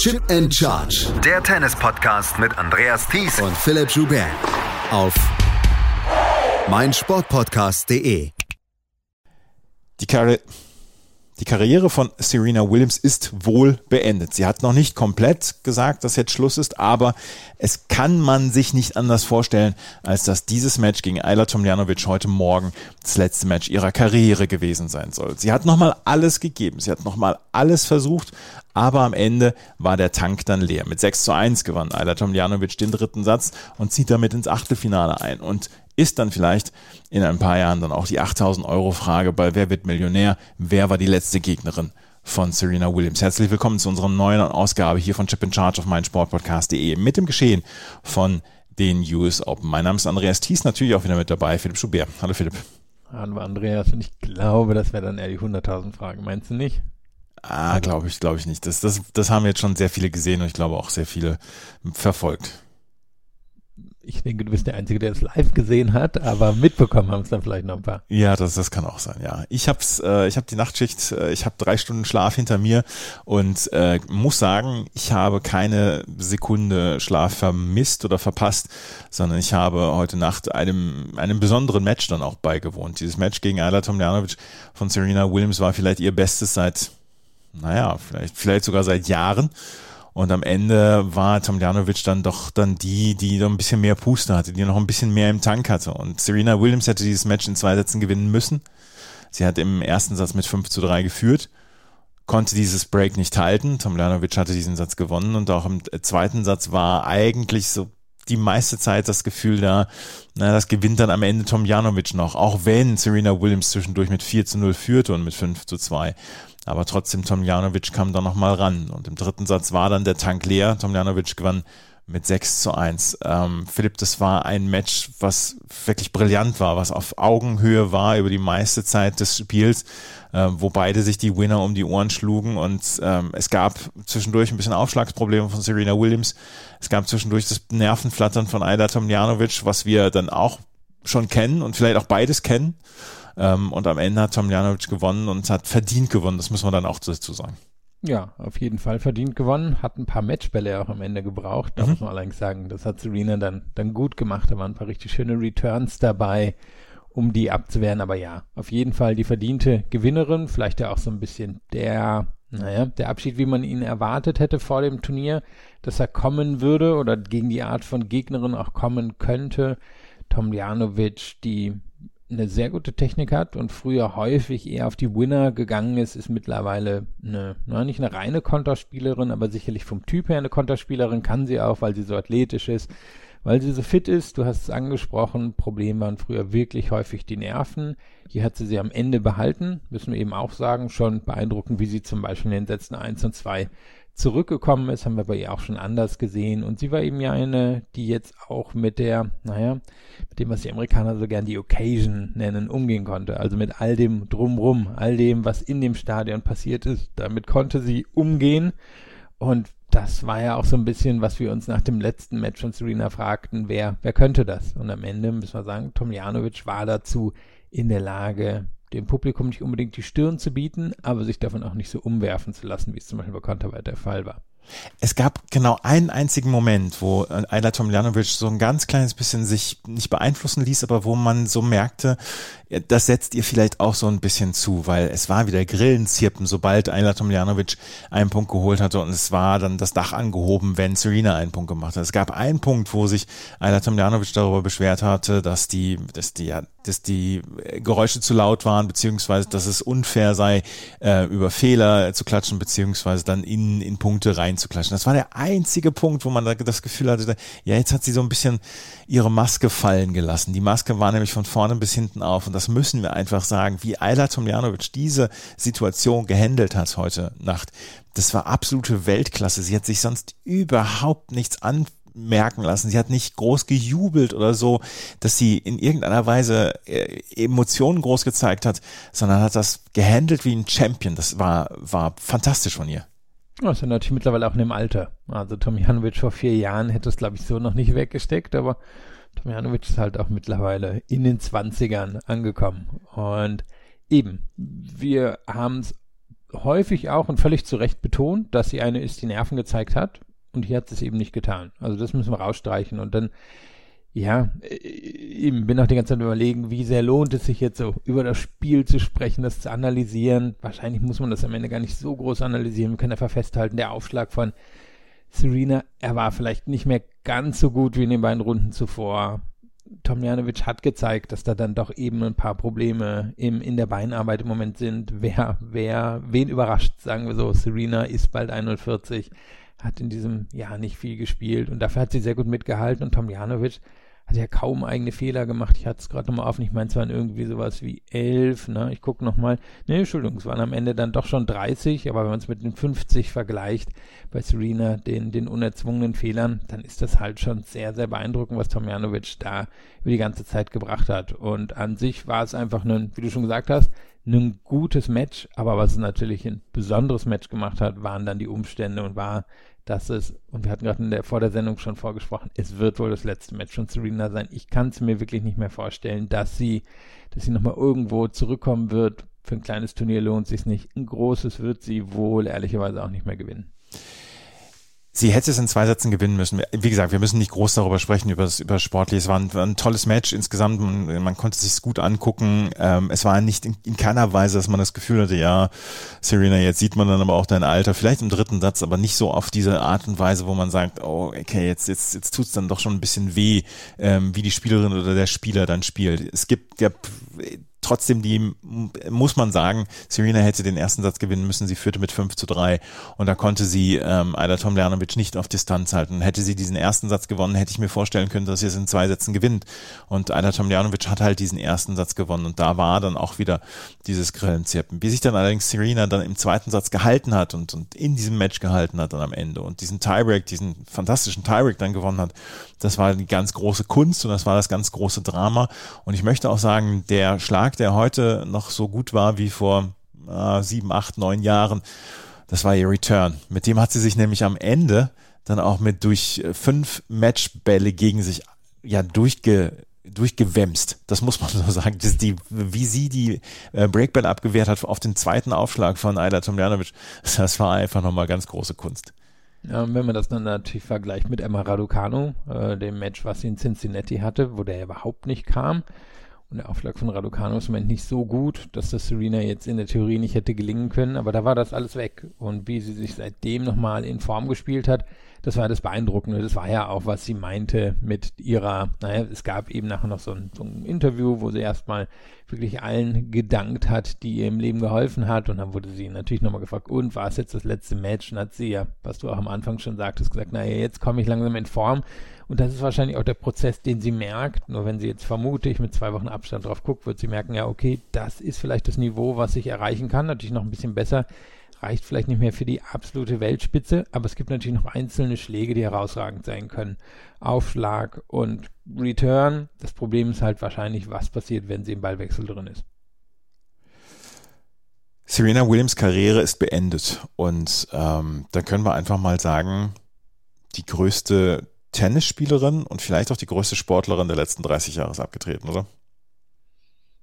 Chip and Charge. Der Tennis-Podcast mit Andreas Thies und Philipp Joubert. Auf meinsportpodcast.de. Die, Karri die Karriere von Serena Williams ist wohl beendet. Sie hat noch nicht komplett gesagt, dass jetzt Schluss ist, aber es kann man sich nicht anders vorstellen, als dass dieses Match gegen Ayla Tomljanovic heute Morgen das letzte Match ihrer Karriere gewesen sein soll. Sie hat nochmal alles gegeben. Sie hat nochmal alles versucht, aber am Ende war der Tank dann leer. Mit 6 zu 1 gewann Ayla Tomljanovic den dritten Satz und zieht damit ins Achtelfinale ein und ist dann vielleicht in ein paar Jahren dann auch die 8000 Euro Frage bei Wer wird Millionär? Wer war die letzte Gegnerin von Serena Williams? Herzlich willkommen zu unserer neuen Ausgabe hier von Chip in Charge auf meinsportpodcast.de mit dem Geschehen von den US Open. Mein Name ist Andreas Thies, natürlich auch wieder mit dabei, Philipp Schubert. Hallo Philipp. Hallo Andreas und ich glaube, das wäre dann eher die 100.000 Fragen, meinst du nicht? Ah, glaube ich, glaube ich nicht. Das, das, das haben jetzt schon sehr viele gesehen und ich glaube auch sehr viele verfolgt ich denke, du bist der Einzige, der es live gesehen hat, aber mitbekommen haben es dann vielleicht noch ein paar. Ja, das, das kann auch sein, ja. Ich hab's, äh, ich habe die Nachtschicht, äh, ich habe drei Stunden Schlaf hinter mir und äh, muss sagen, ich habe keine Sekunde Schlaf vermisst oder verpasst, sondern ich habe heute Nacht einem, einem besonderen Match dann auch beigewohnt. Dieses Match gegen Ayla Tomljanovic von Serena Williams war vielleicht ihr Bestes seit, naja, vielleicht, vielleicht sogar seit Jahren. Und am Ende war Tomljanovic dann doch dann die, die noch ein bisschen mehr Puste hatte, die noch ein bisschen mehr im Tank hatte. Und Serena Williams hätte dieses Match in zwei Sätzen gewinnen müssen. Sie hat im ersten Satz mit 5 zu 3 geführt, konnte dieses Break nicht halten. Tomljanovic hatte diesen Satz gewonnen und auch im zweiten Satz war eigentlich so die meiste Zeit das Gefühl da, na, das gewinnt dann am Ende Tomljanovic noch, auch wenn Serena Williams zwischendurch mit 4 zu 0 führte und mit 5 zu 2. Aber trotzdem, Tomljanovic kam da nochmal ran. Und im dritten Satz war dann der Tank leer. Tomljanovic gewann mit 6 zu 1. Ähm, Philipp, das war ein Match, was wirklich brillant war, was auf Augenhöhe war über die meiste Zeit des Spiels, äh, wo beide sich die Winner um die Ohren schlugen und ähm, es gab zwischendurch ein bisschen Aufschlagsprobleme von Serena Williams. Es gab zwischendurch das Nervenflattern von Aida Tomljanovic, was wir dann auch schon kennen und vielleicht auch beides kennen. Ähm, und am Ende hat Tomljanovic gewonnen und hat verdient gewonnen. Das muss man dann auch dazu sagen. Ja, auf jeden Fall verdient gewonnen. Hat ein paar Matchbälle auch am Ende gebraucht. Da mhm. muss man allerdings sagen, das hat Serena dann, dann gut gemacht. Da waren ein paar richtig schöne Returns dabei, um die abzuwehren. Aber ja, auf jeden Fall die verdiente Gewinnerin. Vielleicht ja auch so ein bisschen der, naja, der Abschied, wie man ihn erwartet hätte vor dem Turnier, dass er kommen würde oder gegen die Art von Gegnerin auch kommen könnte. Tomljanovic, die eine sehr gute Technik hat und früher häufig eher auf die Winner gegangen ist, ist mittlerweile eine, na, nicht eine reine Konterspielerin, aber sicherlich vom Typ her eine Konterspielerin kann sie auch, weil sie so athletisch ist, weil sie so fit ist. Du hast es angesprochen, Problem waren früher wirklich häufig die Nerven. Hier hat sie sie am Ende behalten, müssen wir eben auch sagen, schon beeindruckend, wie sie zum Beispiel in den Sätzen 1 und 2 zurückgekommen ist, haben wir bei ihr auch schon anders gesehen. Und sie war eben ja eine, die jetzt auch mit der, naja, mit dem, was die Amerikaner so gern die Occasion nennen, umgehen konnte. Also mit all dem drumrum, all dem, was in dem Stadion passiert ist, damit konnte sie umgehen. Und das war ja auch so ein bisschen, was wir uns nach dem letzten Match von Serena fragten, wer, wer könnte das? Und am Ende müssen wir sagen, Tomjanovic war dazu in der Lage, dem Publikum nicht unbedingt die Stirn zu bieten, aber sich davon auch nicht so umwerfen zu lassen, wie es zum Beispiel bei Konterweit der Fall war. Es gab genau einen einzigen Moment, wo Ayla Tomljanovic so ein ganz kleines bisschen sich nicht beeinflussen ließ, aber wo man so merkte, das setzt ihr vielleicht auch so ein bisschen zu, weil es war wieder Grillenzirpen, sobald Ayla Tomljanovic einen Punkt geholt hatte und es war dann das Dach angehoben, wenn Serena einen Punkt gemacht hat. Es gab einen Punkt, wo sich Ayla Tomljanovic darüber beschwert hatte, dass die, dass die, ja, dass die Geräusche zu laut waren, beziehungsweise dass es unfair sei, äh, über Fehler zu klatschen, beziehungsweise dann in, in Punkte reinzuklatschen. Das war der einzige Punkt, wo man das Gefühl hatte, ja, jetzt hat sie so ein bisschen ihre Maske fallen gelassen. Die Maske war nämlich von vorne bis hinten auf und das müssen wir einfach sagen, wie Ayla Tomljanovic diese Situation gehandelt hat heute Nacht. Das war absolute Weltklasse. Sie hat sich sonst überhaupt nichts an merken lassen. Sie hat nicht groß gejubelt oder so, dass sie in irgendeiner Weise äh, Emotionen groß gezeigt hat, sondern hat das gehandelt wie ein Champion. Das war, war fantastisch von ihr. Das ja natürlich mittlerweile auch in dem Alter. Also Tom Janovic vor vier Jahren hätte es, glaube ich, so noch nicht weggesteckt, aber Tom Janovic ist halt auch mittlerweile in den Zwanzigern angekommen. Und eben, wir haben es häufig auch und völlig zu Recht betont, dass sie eine ist, die Nerven gezeigt hat. Und hier hat es eben nicht getan. Also das müssen wir rausstreichen. Und dann, ja, äh, eben bin auch die ganze Zeit überlegen, wie sehr lohnt es sich jetzt so über das Spiel zu sprechen, das zu analysieren. Wahrscheinlich muss man das am Ende gar nicht so groß analysieren. Wir können einfach festhalten, der Aufschlag von Serena, er war vielleicht nicht mehr ganz so gut wie in den beiden Runden zuvor. Tomljanovic hat gezeigt, dass da dann doch eben ein paar Probleme im, in der Beinarbeit im Moment sind. Wer, wer, wen überrascht, sagen wir so. Serena ist bald 41, hat in diesem Jahr nicht viel gespielt und dafür hat sie sehr gut mitgehalten und Tomljanovic hat ja kaum eigene Fehler gemacht. Ich hatte es gerade nochmal auf. Ich meine, es waren irgendwie sowas wie elf, ne? Ich gucke nochmal. Ne, Entschuldigung, es waren am Ende dann doch schon 30, aber wenn man es mit den 50 vergleicht, bei Serena, den, den unerzwungenen Fehlern, dann ist das halt schon sehr, sehr beeindruckend, was Tomjanovic da über die ganze Zeit gebracht hat. Und an sich war es einfach ein, wie du schon gesagt hast, ein gutes Match, aber was es natürlich ein besonderes Match gemacht hat, waren dann die Umstände und war dass es, und wir hatten gerade vor der Sendung schon vorgesprochen, es wird wohl das letzte Match von Serena sein. Ich kann es mir wirklich nicht mehr vorstellen, dass sie, dass sie nochmal irgendwo zurückkommen wird. Für ein kleines Turnier lohnt sich nicht. Ein großes wird sie wohl ehrlicherweise auch nicht mehr gewinnen. Sie hätte es in zwei Sätzen gewinnen müssen. Wie gesagt, wir müssen nicht groß darüber sprechen, über das, über Sportliche. Es war ein, ein tolles Match insgesamt. Man, man konnte es sich gut angucken. Ähm, es war nicht in, in, keiner Weise, dass man das Gefühl hatte, ja, Serena, jetzt sieht man dann aber auch dein Alter. Vielleicht im dritten Satz, aber nicht so auf diese Art und Weise, wo man sagt, oh, okay, jetzt, jetzt, jetzt tut's dann doch schon ein bisschen weh, ähm, wie die Spielerin oder der Spieler dann spielt. Es gibt ja trotzdem die, muss man sagen, Serena hätte den ersten Satz gewinnen müssen. Sie führte mit 5 zu 3 und da konnte sie ähm, Aida Tomljanovic nicht auf Distanz halten. Hätte sie diesen ersten Satz gewonnen, hätte ich mir vorstellen können, dass sie es in zwei Sätzen gewinnt. Und Aida Tomljanovic hat halt diesen ersten Satz gewonnen und da war dann auch wieder dieses Grillenzirpen. Wie sich dann allerdings Serena dann im zweiten Satz gehalten hat und, und in diesem Match gehalten hat dann am Ende und diesen Tiebreak, diesen fantastischen Tiebreak dann gewonnen hat, das war die ganz große Kunst und das war das ganz große Drama. Und ich möchte auch sagen, der Schlag, der heute noch so gut war wie vor äh, sieben, acht, neun Jahren, das war ihr Return. Mit dem hat sie sich nämlich am Ende dann auch mit durch fünf Matchbälle gegen sich ja durchge durchgewämst. Das muss man so sagen. Das die, wie sie die äh, Breakball abgewehrt hat auf den zweiten Aufschlag von Ayla Tomljanovic, das war einfach nochmal ganz große Kunst. Ja, und wenn man das dann natürlich vergleicht mit Emma Raducanu, äh, dem Match, was sie in Cincinnati hatte, wo der überhaupt nicht kam, und der Aufschlag von Raducanu ist im Moment nicht so gut, dass das Serena jetzt in der Theorie nicht hätte gelingen können, aber da war das alles weg. Und wie sie sich seitdem nochmal in Form gespielt hat, das war das Beeindruckende. Das war ja auch, was sie meinte mit ihrer, naja, es gab eben nachher noch so ein, so ein Interview, wo sie erstmal wirklich allen gedankt hat, die ihr im Leben geholfen hat. Und dann wurde sie natürlich nochmal gefragt, und war es jetzt das letzte Match? Und hat sie ja, was du auch am Anfang schon sagtest, gesagt, naja, jetzt komme ich langsam in Form. Und das ist wahrscheinlich auch der Prozess, den sie merkt. Nur wenn sie jetzt vermutlich mit zwei Wochen Abstand drauf guckt, wird sie merken, ja, okay, das ist vielleicht das Niveau, was ich erreichen kann. Natürlich noch ein bisschen besser reicht vielleicht nicht mehr für die absolute Weltspitze, aber es gibt natürlich noch einzelne Schläge, die herausragend sein können. Aufschlag und Return. Das Problem ist halt wahrscheinlich, was passiert, wenn sie im Ballwechsel drin ist. Serena Williams Karriere ist beendet und ähm, da können wir einfach mal sagen, die größte Tennisspielerin und vielleicht auch die größte Sportlerin der letzten 30 Jahre ist abgetreten, oder?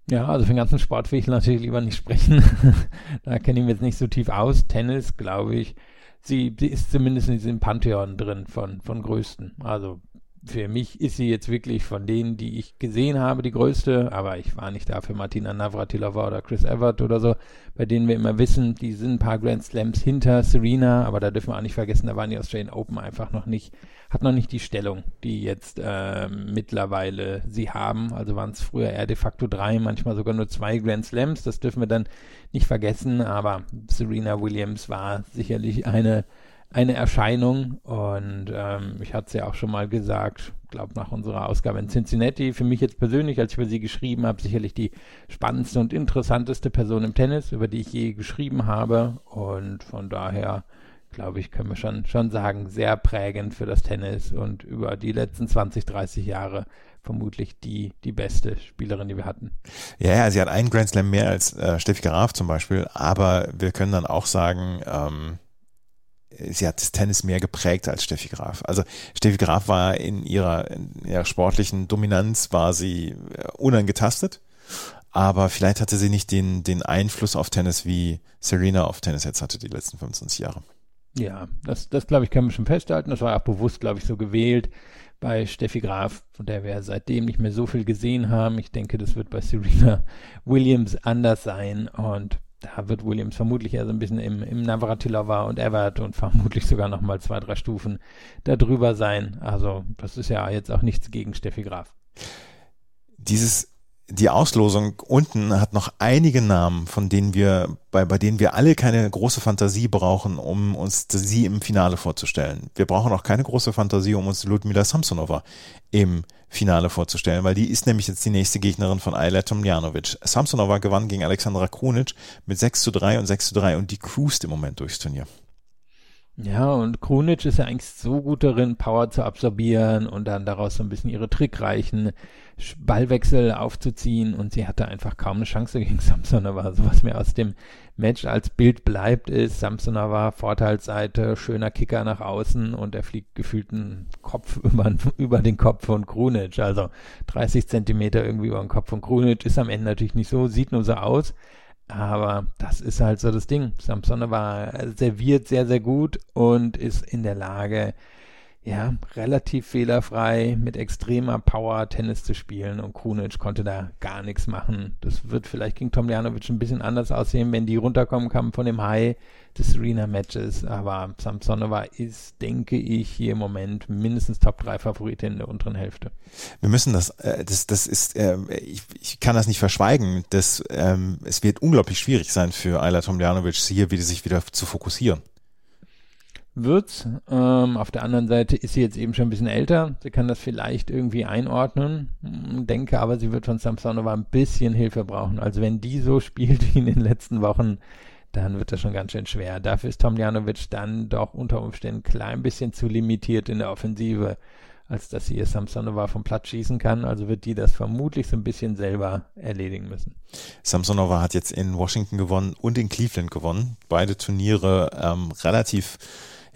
Ja, also für den ganzen Sport will ich natürlich lieber nicht sprechen. da kenne ich mich jetzt nicht so tief aus. Tennis, glaube ich, sie, sie ist zumindest in diesem Pantheon drin von, von größten. Also für mich ist sie jetzt wirklich von denen, die ich gesehen habe, die größte, aber ich war nicht da für Martina Navratilova oder Chris Evert oder so, bei denen wir immer wissen, die sind ein paar Grand Slams hinter Serena, aber da dürfen wir auch nicht vergessen, da waren die Australian Open einfach noch nicht, hat noch nicht die Stellung, die jetzt äh, mittlerweile sie haben. Also waren es früher eher de facto drei, manchmal sogar nur zwei Grand Slams, das dürfen wir dann nicht vergessen, aber Serena Williams war sicherlich eine eine Erscheinung und ähm, ich hatte es ja auch schon mal gesagt, glaube nach unserer Ausgabe in Cincinnati, für mich jetzt persönlich, als ich über sie geschrieben habe, sicherlich die spannendste und interessanteste Person im Tennis, über die ich je geschrieben habe und von daher glaube ich, können wir schon, schon sagen, sehr prägend für das Tennis und über die letzten 20, 30 Jahre vermutlich die, die beste Spielerin, die wir hatten. Ja, ja, sie hat einen Grand Slam mehr als äh, Steffi Graf zum Beispiel, aber wir können dann auch sagen, ähm, sie hat das Tennis mehr geprägt als Steffi Graf. Also Steffi Graf war in ihrer, in ihrer sportlichen Dominanz war sie äh, unangetastet. aber vielleicht hatte sie nicht den, den Einfluss auf Tennis, wie Serena auf Tennis jetzt hatte die letzten 25 Jahre. Ja, das, das glaube ich, kann man schon festhalten. Das war auch bewusst, glaube ich, so gewählt bei Steffi Graf, von der wir seitdem nicht mehr so viel gesehen haben. Ich denke, das wird bei Serena Williams anders sein und da wird Williams vermutlich eher so ein bisschen im, im Navratilova und Everett und vermutlich sogar nochmal zwei, drei Stufen darüber sein. Also das ist ja jetzt auch nichts gegen Steffi Graf. Dieses die Auslosung unten hat noch einige Namen, von denen wir, bei, bei denen wir alle keine große Fantasie brauchen, um uns sie im Finale vorzustellen. Wir brauchen auch keine große Fantasie, um uns Ludmila Samsonova im Finale vorzustellen, weil die ist nämlich jetzt die nächste Gegnerin von Ayla Tomljanovic. Samsonova gewann gegen Alexandra Krunic mit 6 zu 3 und 6 zu 3 und die cruist im Moment durchs Turnier. Ja, und Krunic ist ja eigentlich so gut darin, Power zu absorbieren und dann daraus so ein bisschen ihre trickreichen Ballwechsel aufzuziehen und sie hatte einfach kaum eine Chance gegen Samsonova. Also was mir aus dem Match als Bild bleibt, ist Samsonova Vorteilsseite, schöner Kicker nach außen und er fliegt gefühlt einen Kopf über, über den Kopf von Krunic. Also 30 Zentimeter irgendwie über den Kopf von Krunic ist am Ende natürlich nicht so, sieht nur so aus. Aber das ist halt so das Ding. Samsonova serviert sehr, sehr gut und ist in der Lage, ja, relativ fehlerfrei mit extremer Power Tennis zu spielen und Krunic konnte da gar nichts machen. Das wird vielleicht gegen Tomljanovic ein bisschen anders aussehen, wenn die runterkommen kann von dem High des Arena-Matches, aber Samsonova ist, denke ich, hier im Moment mindestens Top 3 Favoritin in der unteren Hälfte. Wir müssen das, äh, das, das ist, äh, ich, ich kann das nicht verschweigen, dass ähm, es wird unglaublich schwierig sein für Ayla Tomljanovic, hier wieder sich wieder zu fokussieren wird's. Ähm, auf der anderen Seite ist sie jetzt eben schon ein bisschen älter. Sie kann das vielleicht irgendwie einordnen. Denke aber, sie wird von Samsonova ein bisschen Hilfe brauchen. Also wenn die so spielt wie in den letzten Wochen, dann wird das schon ganz schön schwer. Dafür ist Tomljanovic dann doch unter Umständen ein klein bisschen zu limitiert in der Offensive, als dass sie ihr Samsonova vom Platz schießen kann. Also wird die das vermutlich so ein bisschen selber erledigen müssen. Samsonova hat jetzt in Washington gewonnen und in Cleveland gewonnen. Beide Turniere ähm, relativ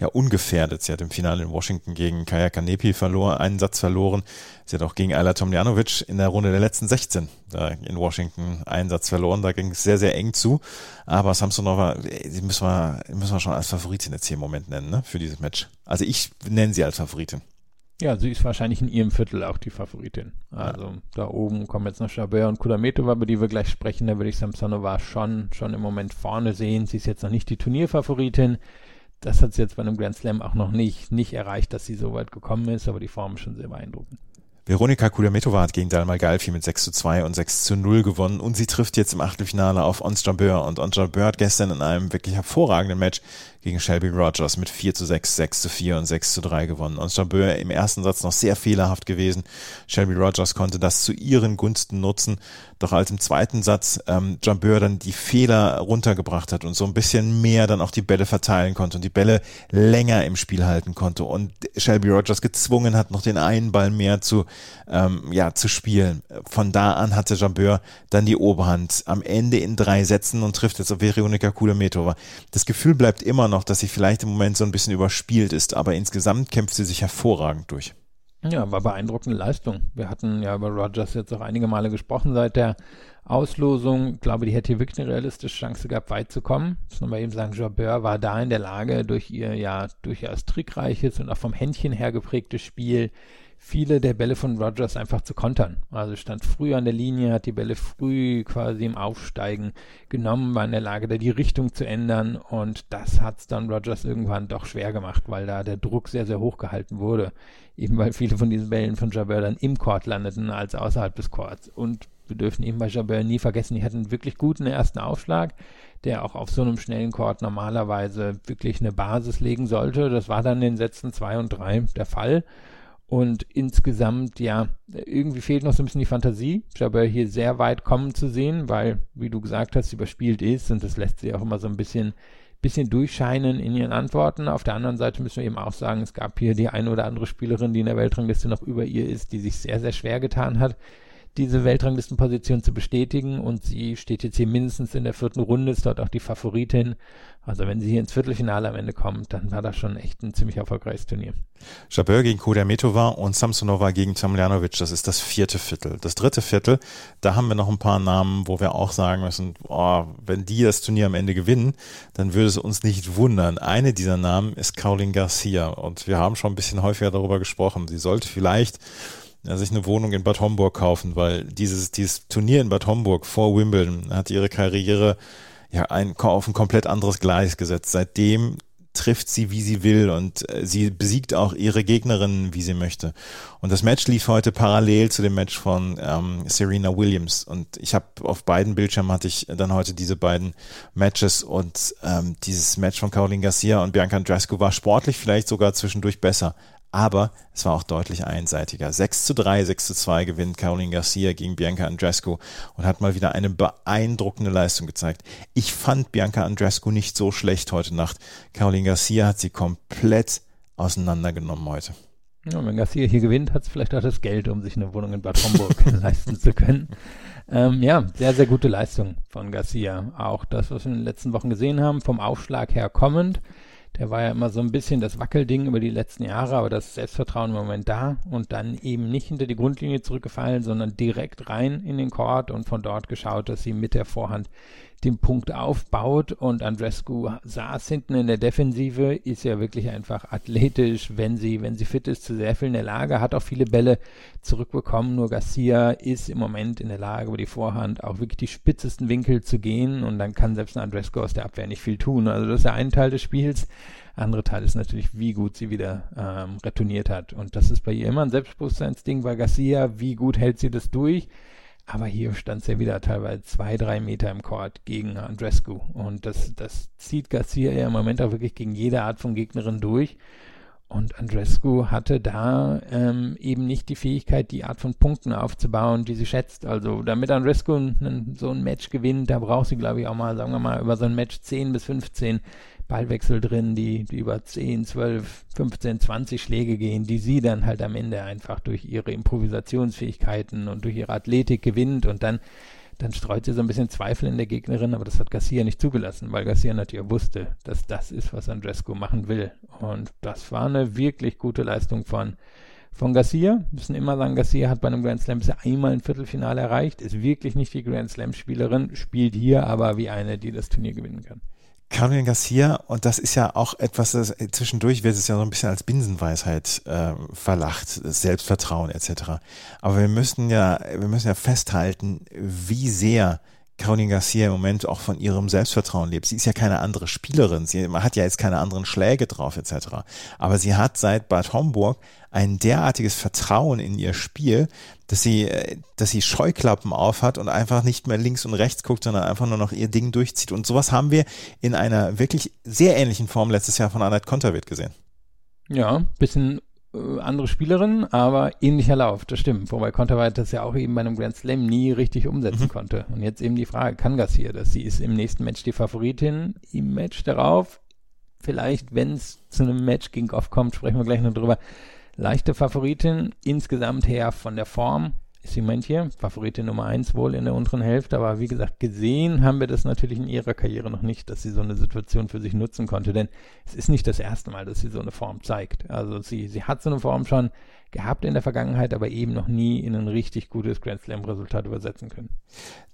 ja ungefährdet. Sie hat im Finale in Washington gegen Kaya Kanepi verloren, einen Satz verloren. Sie hat auch gegen Ayla Tomljanovic in der Runde der letzten 16 da in Washington einen Satz verloren. Da ging es sehr, sehr eng zu. Aber Samsonova, die müssen wir, müssen wir schon als Favoritin jetzt hier im Moment nennen, ne, für dieses Match. Also ich nenne sie als Favoritin. Ja, sie ist wahrscheinlich in ihrem Viertel auch die Favoritin. Also ja. da oben kommen jetzt noch Chabert und Kudametova, über die wir gleich sprechen. Da würde ich Samsonova schon, schon im Moment vorne sehen. Sie ist jetzt noch nicht die Turnierfavoritin das hat sie jetzt bei einem Grand Slam auch noch nicht, nicht erreicht, dass sie so weit gekommen ist, aber die Form ist schon sehr beeindruckend. Veronika Kudametova hat gegen Dalma Galfi mit 6 zu 2 und 6 zu 0 gewonnen und sie trifft jetzt im Achtelfinale auf Ons Jabeur und Ons Jabeur hat gestern in einem wirklich hervorragenden Match gegen Shelby Rogers mit 4 zu 6, 6 zu 4 und 6 zu 3 gewonnen. Und Jabeur im ersten Satz noch sehr fehlerhaft gewesen. Shelby Rogers konnte das zu ihren Gunsten nutzen. Doch als im zweiten Satz ähm, Jabeur dann die Fehler runtergebracht hat und so ein bisschen mehr dann auch die Bälle verteilen konnte und die Bälle länger im Spiel halten konnte und Shelby Rogers gezwungen hat, noch den einen Ball mehr zu, ähm, ja, zu spielen. Von da an hatte Jabeur dann die Oberhand am Ende in drei Sätzen und trifft jetzt auf Veronika Kudametova. Das Gefühl bleibt immer noch, dass sie vielleicht im Moment so ein bisschen überspielt ist, aber insgesamt kämpft sie sich hervorragend durch. Ja, war beeindruckende Leistung. Wir hatten ja über Rogers jetzt auch einige Male gesprochen seit der Auslosung. Ich glaube, die hätte hier wirklich eine realistische Chance gehabt, weit zu kommen. Das muss man eben sagen, Jabeur war da in der Lage, durch ihr ja durchaus trickreiches und auch vom Händchen her geprägtes Spiel viele der Bälle von Rogers einfach zu kontern. Also stand früh an der Linie, hat die Bälle früh quasi im Aufsteigen genommen, war in der Lage, da die Richtung zu ändern und das hat es dann Rogers irgendwann doch schwer gemacht, weil da der Druck sehr, sehr hoch gehalten wurde. Eben weil viele von diesen Bällen von Jabeur dann im Court landeten als außerhalb des Courts. Und wir dürfen eben bei Jabeur nie vergessen, die hatten wirklich guten ersten Aufschlag, der auch auf so einem schnellen Court normalerweise wirklich eine Basis legen sollte. Das war dann in den Sätzen zwei und drei der Fall. Und insgesamt, ja, irgendwie fehlt noch so ein bisschen die Fantasie, Jabeur hier sehr weit kommen zu sehen, weil, wie du gesagt hast, überspielt ist und das lässt sie auch immer so ein bisschen, bisschen durchscheinen in ihren Antworten. Auf der anderen Seite müssen wir eben auch sagen, es gab hier die eine oder andere Spielerin, die in der Weltrangliste noch über ihr ist, die sich sehr, sehr schwer getan hat. Diese Weltranglistenposition zu bestätigen und sie steht jetzt hier mindestens in der vierten Runde, ist dort auch die Favoritin. Also wenn sie hier ins Viertelfinale am Ende kommt, dann war das schon echt ein ziemlich erfolgreiches Turnier. Jabeur gegen Kudermetova und Samsonova gegen Tomljanovic, das ist das vierte Viertel. Das dritte Viertel, da haben wir noch ein paar Namen, wo wir auch sagen müssen, oh, wenn die das Turnier am Ende gewinnen, dann würde es uns nicht wundern. Eine dieser Namen ist Caroline Garcia und wir haben schon ein bisschen häufiger darüber gesprochen. Sie sollte vielleicht sich eine Wohnung in Bad Homburg kaufen, weil dieses, dieses Turnier in Bad Homburg vor Wimbledon hat ihre Karriere ja ein, auf ein komplett anderes Gleis gesetzt. Seitdem trifft sie, wie sie will und äh, sie besiegt auch ihre Gegnerinnen, wie sie möchte. Und das Match lief heute parallel zu dem Match von ähm, Serena Williams und ich habe auf beiden Bildschirmen hatte ich dann heute diese beiden Matches und ähm, dieses Match von Caroline Garcia und Bianca Andreescu war sportlich vielleicht sogar zwischendurch besser, aber es war auch deutlich einseitiger. 6 zu 3, 6 zu 2 gewinnt Caroline Garcia gegen Bianca Andrescu und hat mal wieder eine beeindruckende Leistung gezeigt. Ich fand Bianca Andrescu nicht so schlecht heute Nacht. Caroline Garcia hat sie komplett auseinandergenommen heute. Ja, wenn Garcia hier gewinnt, hat es vielleicht auch das Geld, um sich eine Wohnung in Bad Homburg leisten zu können. Ähm, ja, sehr, sehr gute Leistung von Garcia. Auch das, was wir in den letzten Wochen gesehen haben, vom Aufschlag her kommend. Der war ja immer so ein bisschen das Wackelding über die letzten Jahre, aber das Selbstvertrauen im Moment da und dann eben nicht hinter die Grundlinie zurückgefallen, sondern direkt rein in den Court und von dort geschaut, dass sie mit der Vorhand den Punkt aufbaut und Andrescu saß hinten in der Defensive, ist ja wirklich einfach athletisch, wenn sie, wenn sie fit ist, zu sehr viel in der Lage, hat auch viele Bälle zurückbekommen, nur Garcia ist im Moment in der Lage, über die Vorhand auch wirklich die spitzesten Winkel zu gehen und dann kann selbst ein Andrescu aus der Abwehr nicht viel tun. Also das ist der eine Teil des Spiels. Andere Teil ist natürlich, wie gut sie wieder ähm, retourniert hat. Und das ist bei ihr immer ein Selbstbewusstseinsding. Bei Garcia, wie gut hält sie das durch? Aber hier stand sie ja wieder teilweise zwei, drei Meter im Court gegen Andrescu. Und das, das zieht Garcia ja im Moment auch wirklich gegen jede Art von Gegnerin durch. Und Andrescu hatte da ähm, eben nicht die Fähigkeit, die Art von Punkten aufzubauen, die sie schätzt. Also damit Andrescu so ein Match gewinnt, da braucht sie, glaube ich, auch mal, sagen wir mal, über so ein Match 10 bis 15 Ballwechsel drin, die, die über 10, 12, 15, 20 Schläge gehen, die sie dann halt am Ende einfach durch ihre Improvisationsfähigkeiten und durch ihre Athletik gewinnt und dann, dann streut sie so ein bisschen Zweifel in der Gegnerin, aber das hat Garcia nicht zugelassen, weil Garcia natürlich wusste, dass das ist, was Andrescu machen will. Und das war eine wirklich gute Leistung von, von Garcia. Wir müssen immer sagen, Garcia hat bei einem Grand Slam bisher einmal ein Viertelfinale erreicht, ist wirklich nicht die Grand Slam Spielerin, spielt hier aber wie eine, die das Turnier gewinnen kann. Caroline Garcia, und das ist ja auch etwas, das äh, zwischendurch wird es ja so ein bisschen als Binsenweisheit äh, verlacht, Selbstvertrauen etc. Aber wir müssen ja, wir müssen ja festhalten, wie sehr Caroline Garcia im Moment auch von ihrem Selbstvertrauen lebt. Sie ist ja keine andere Spielerin, sie hat ja jetzt keine anderen Schläge drauf etc. Aber sie hat seit Bad Homburg ein derartiges Vertrauen in ihr Spiel, dass sie, äh, dass sie Scheuklappen aufhat und einfach nicht mehr links und rechts guckt, sondern einfach nur noch ihr Ding durchzieht. Und sowas haben wir in einer wirklich sehr ähnlichen Form letztes Jahr von Annette Konterwitt gesehen. Ja, bisschen äh, andere Spielerin, aber ähnlicher Lauf, das stimmt. Wobei Konterweit das ja auch eben bei einem Grand Slam nie richtig umsetzen mhm. konnte. Und jetzt eben die Frage, kann Garcia das? Sie ist im nächsten Match die Favoritin. Im Match darauf, vielleicht, wenn es zu einem Match gegen Goff kommt, sprechen wir gleich noch drüber, leichte Favoritin. Insgesamt her von der Form ist sie manche Favoritin Nummer eins wohl in der unteren Hälfte, aber wie gesagt, gesehen haben wir das natürlich in ihrer Karriere noch nicht, dass sie so eine Situation für sich nutzen konnte, denn es ist nicht das erste Mal, dass sie so eine Form zeigt. Also sie, sie hat so eine Form schon gehabt in der Vergangenheit, aber eben noch nie in ein richtig gutes Grand Slam Resultat übersetzen können.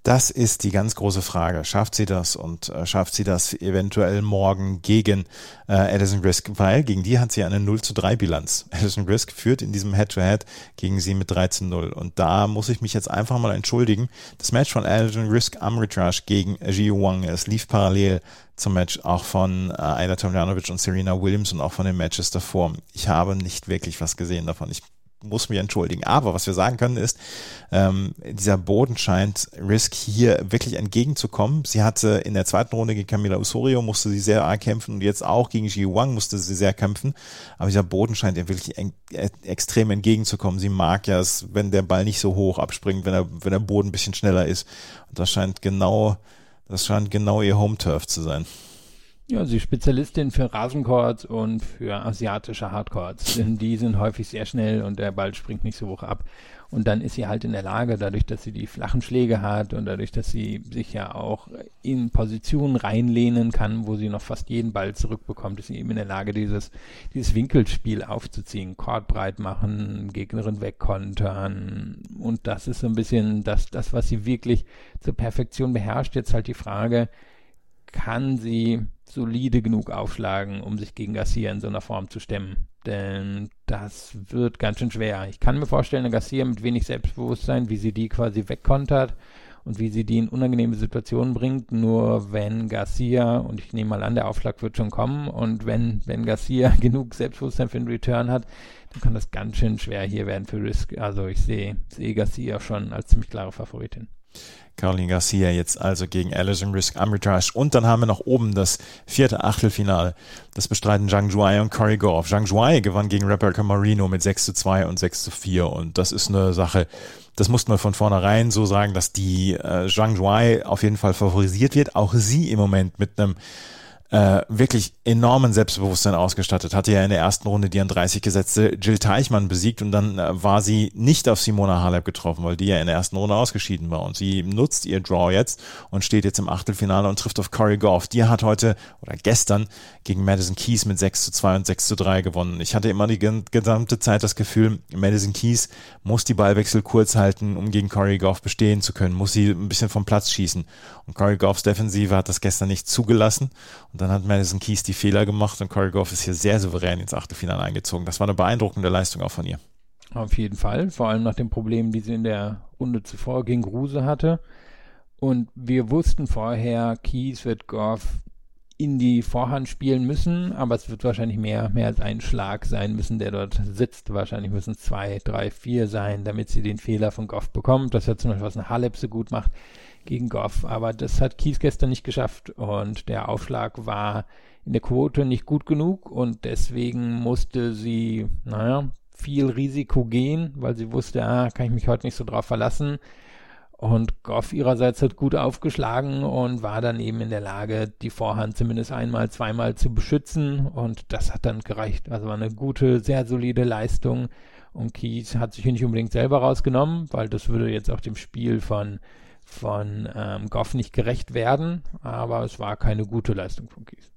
Das ist die ganz große Frage. Schafft sie das und äh, schafft sie das eventuell morgen gegen äh, Addison Risk? Weil gegen die hat sie eine 0 zu 3 Bilanz. Addison Risk führt in diesem Head-to-Head -Head gegen sie mit 13 0. Und da muss ich mich jetzt einfach mal entschuldigen. Das Match von Addison Risk am Retrash gegen Ji Wang, es lief parallel zum Match auch von äh, Aida Tomljanovic und Serena Williams und auch von den Matches davor. Ich habe nicht wirklich was gesehen davon. Ich muss mich entschuldigen. Aber was wir sagen können ist, ähm, dieser Boden scheint Risk hier wirklich entgegenzukommen. Sie hatte in der zweiten Runde gegen Camila Osorio musste sie sehr arg kämpfen und jetzt auch gegen Ji Wang musste sie sehr kämpfen. Aber dieser Boden scheint ihr wirklich en äh, extrem entgegenzukommen. Sie mag ja es, wenn der Ball nicht so hoch abspringt, wenn er, wenn der Boden ein bisschen schneller ist. Und das scheint genau, das scheint genau ihr Home Turf zu sein. Ja, sie ist Spezialistin für Rasenchords und für asiatische Hardchords. Denn die sind häufig sehr schnell und der Ball springt nicht so hoch ab. Und dann ist sie halt in der Lage, dadurch, dass sie die flachen Schläge hat und dadurch, dass sie sich ja auch in Positionen reinlehnen kann, wo sie noch fast jeden Ball zurückbekommt, ist sie eben in der Lage, dieses, dieses Winkelspiel aufzuziehen, Chord breit machen, Gegnerin wegkontern. Und das ist so ein bisschen das, das, was sie wirklich zur Perfektion beherrscht. Jetzt halt die Frage, kann sie solide genug aufschlagen, um sich gegen Garcia in so einer Form zu stemmen. Denn das wird ganz schön schwer. Ich kann mir vorstellen, eine Garcia mit wenig Selbstbewusstsein, wie sie die quasi wegkontert und wie sie die in unangenehme Situationen bringt. Nur wenn Garcia, und ich nehme mal an, der Aufschlag wird schon kommen, und wenn, wenn Garcia genug Selbstbewusstsein für den Return hat, dann kann das ganz schön schwer hier werden für Risk. Also ich sehe, sehe Garcia schon als ziemlich klare Favoritin. Caroline Garcia jetzt also gegen Alison Risk Armitage. Und dann haben wir noch oben das vierte Achtelfinale. Das bestreiten Zhang Zhuai und Corey Goff. Zhang Zhuai gewann gegen Rebecca Marino mit 6 zu 2 und 6 zu 4. Und das ist eine Sache, das muss man von vornherein so sagen, dass die äh, Zhang Zhuai auf jeden Fall favorisiert wird. Auch sie im Moment mit einem äh, wirklich enormen Selbstbewusstsein ausgestattet. Hatte ja in der ersten Runde die an 30 gesetzte Jill Teichmann besiegt und dann äh, war sie nicht auf Simona Halep getroffen, weil die ja in der ersten Runde ausgeschieden war. Und sie nutzt ihr Draw jetzt und steht jetzt im Achtelfinale und trifft auf Corey Goff. Die hat heute oder gestern gegen Madison Keys mit 6 zu 2 und 6 zu 3 gewonnen. Ich hatte immer die gesamte Zeit das Gefühl, Madison Keys muss die Ballwechsel kurz halten, um gegen Corey Goff bestehen zu können, muss sie ein bisschen vom Platz schießen. Und Corey Goffs Defensive hat das gestern nicht zugelassen. Und dann hat Madison Keys die Fehler gemacht und Corey Goff ist hier sehr souverän ins Achtelfinale eingezogen. Das war eine beeindruckende Leistung auch von ihr. Auf jeden Fall, vor allem nach den Problemen, die sie in der Runde zuvor gegen Gruse hatte. Und wir wussten vorher, Keys wird Goff in die Vorhand spielen müssen, aber es wird wahrscheinlich mehr, mehr als ein Schlag sein müssen, der dort sitzt. Wahrscheinlich müssen es zwei, drei, vier sein, damit sie den Fehler von Goff bekommt. Das ist ja zum Beispiel, was eine Halep so gut macht gegen Goff. Aber das hat Kies gestern nicht geschafft und der Aufschlag war in der Quote nicht gut genug und deswegen musste sie, naja, viel Risiko gehen, weil sie wusste, ah, kann ich mich heute nicht so drauf verlassen. Und Goff ihrerseits hat gut aufgeschlagen und war dann eben in der Lage, die Vorhand zumindest einmal, zweimal zu beschützen. Und das hat dann gereicht. Also war eine gute, sehr solide Leistung. Und Keys hat sich hier nicht unbedingt selber rausgenommen, weil das würde jetzt auch dem Spiel von, von ähm, Goff nicht gerecht werden. Aber es war keine gute Leistung von Keys.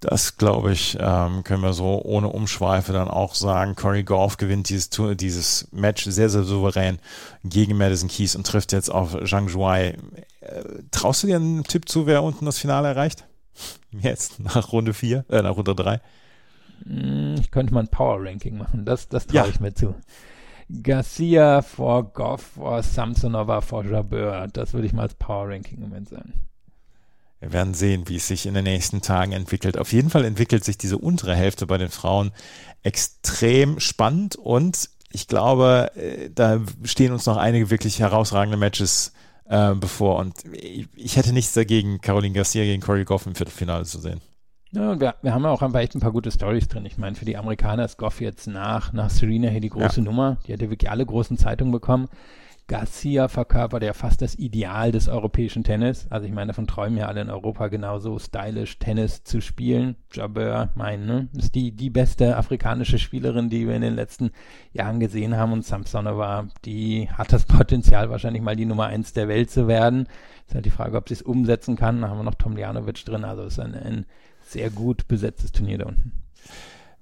Das glaube ich, ähm, können wir so ohne Umschweife dann auch sagen. Corey Goff gewinnt dieses, dieses Match sehr, sehr souverän gegen Madison Keys und trifft jetzt auf Zhang Zhuai. Äh, traust du dir einen Tipp zu, wer unten das Finale erreicht? Jetzt, nach Runde 4, äh, nach Runde 3? Hm, ich könnte mal ein Power Ranking machen, das, das traue ja. ich mir zu. Garcia vor Goff vor Samsonova vor Jabeur, das würde ich mal als Power Ranking Moment sagen. Wir werden sehen, wie es sich in den nächsten Tagen entwickelt. Auf jeden Fall entwickelt sich diese untere Hälfte bei den Frauen extrem spannend und ich glaube, äh, da stehen uns noch einige wirklich herausragende Matches äh, bevor und ich hätte nichts dagegen, Caroline Garcia gegen Corey Goff im Viertelfinale zu sehen. Ja, wir, wir haben ja auch einfach echt ein paar gute Stories drin. Ich meine, für die Amerikaner ist Goff jetzt nach, nach Serena hier die große ja. Nummer. Die hat ja wirklich alle großen Zeitungen bekommen. Garcia verkörpert ja fast das Ideal des europäischen Tennis. Also ich meine, davon träumen ja alle in Europa genauso stylisch Tennis zu spielen. Jabeur, mein, ne, ist die, die beste afrikanische Spielerin, die wir in den letzten Jahren gesehen haben. Und Samsonova, die hat das Potenzial, wahrscheinlich mal die Nummer eins der Welt zu werden. Ist halt die Frage, ob sie es umsetzen kann. Da haben wir noch Tomljanovic drin. Also ist ein, ein sehr gut besetztes Turnier da unten.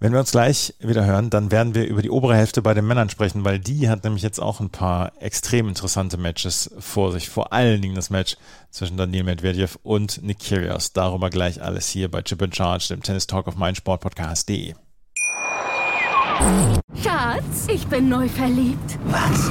Wenn wir uns gleich wieder hören, dann werden wir über die obere Hälfte bei den Männern sprechen, weil die hat nämlich jetzt auch ein paar extrem interessante Matches vor sich. Vor allen Dingen das Match zwischen Daniel Medvedev und Nick Kyrgios. Darüber gleich alles hier bei Chip and Charge, dem Tennis Talk auf meinsportpodcast.de. Schatz, ich bin neu verliebt. Was?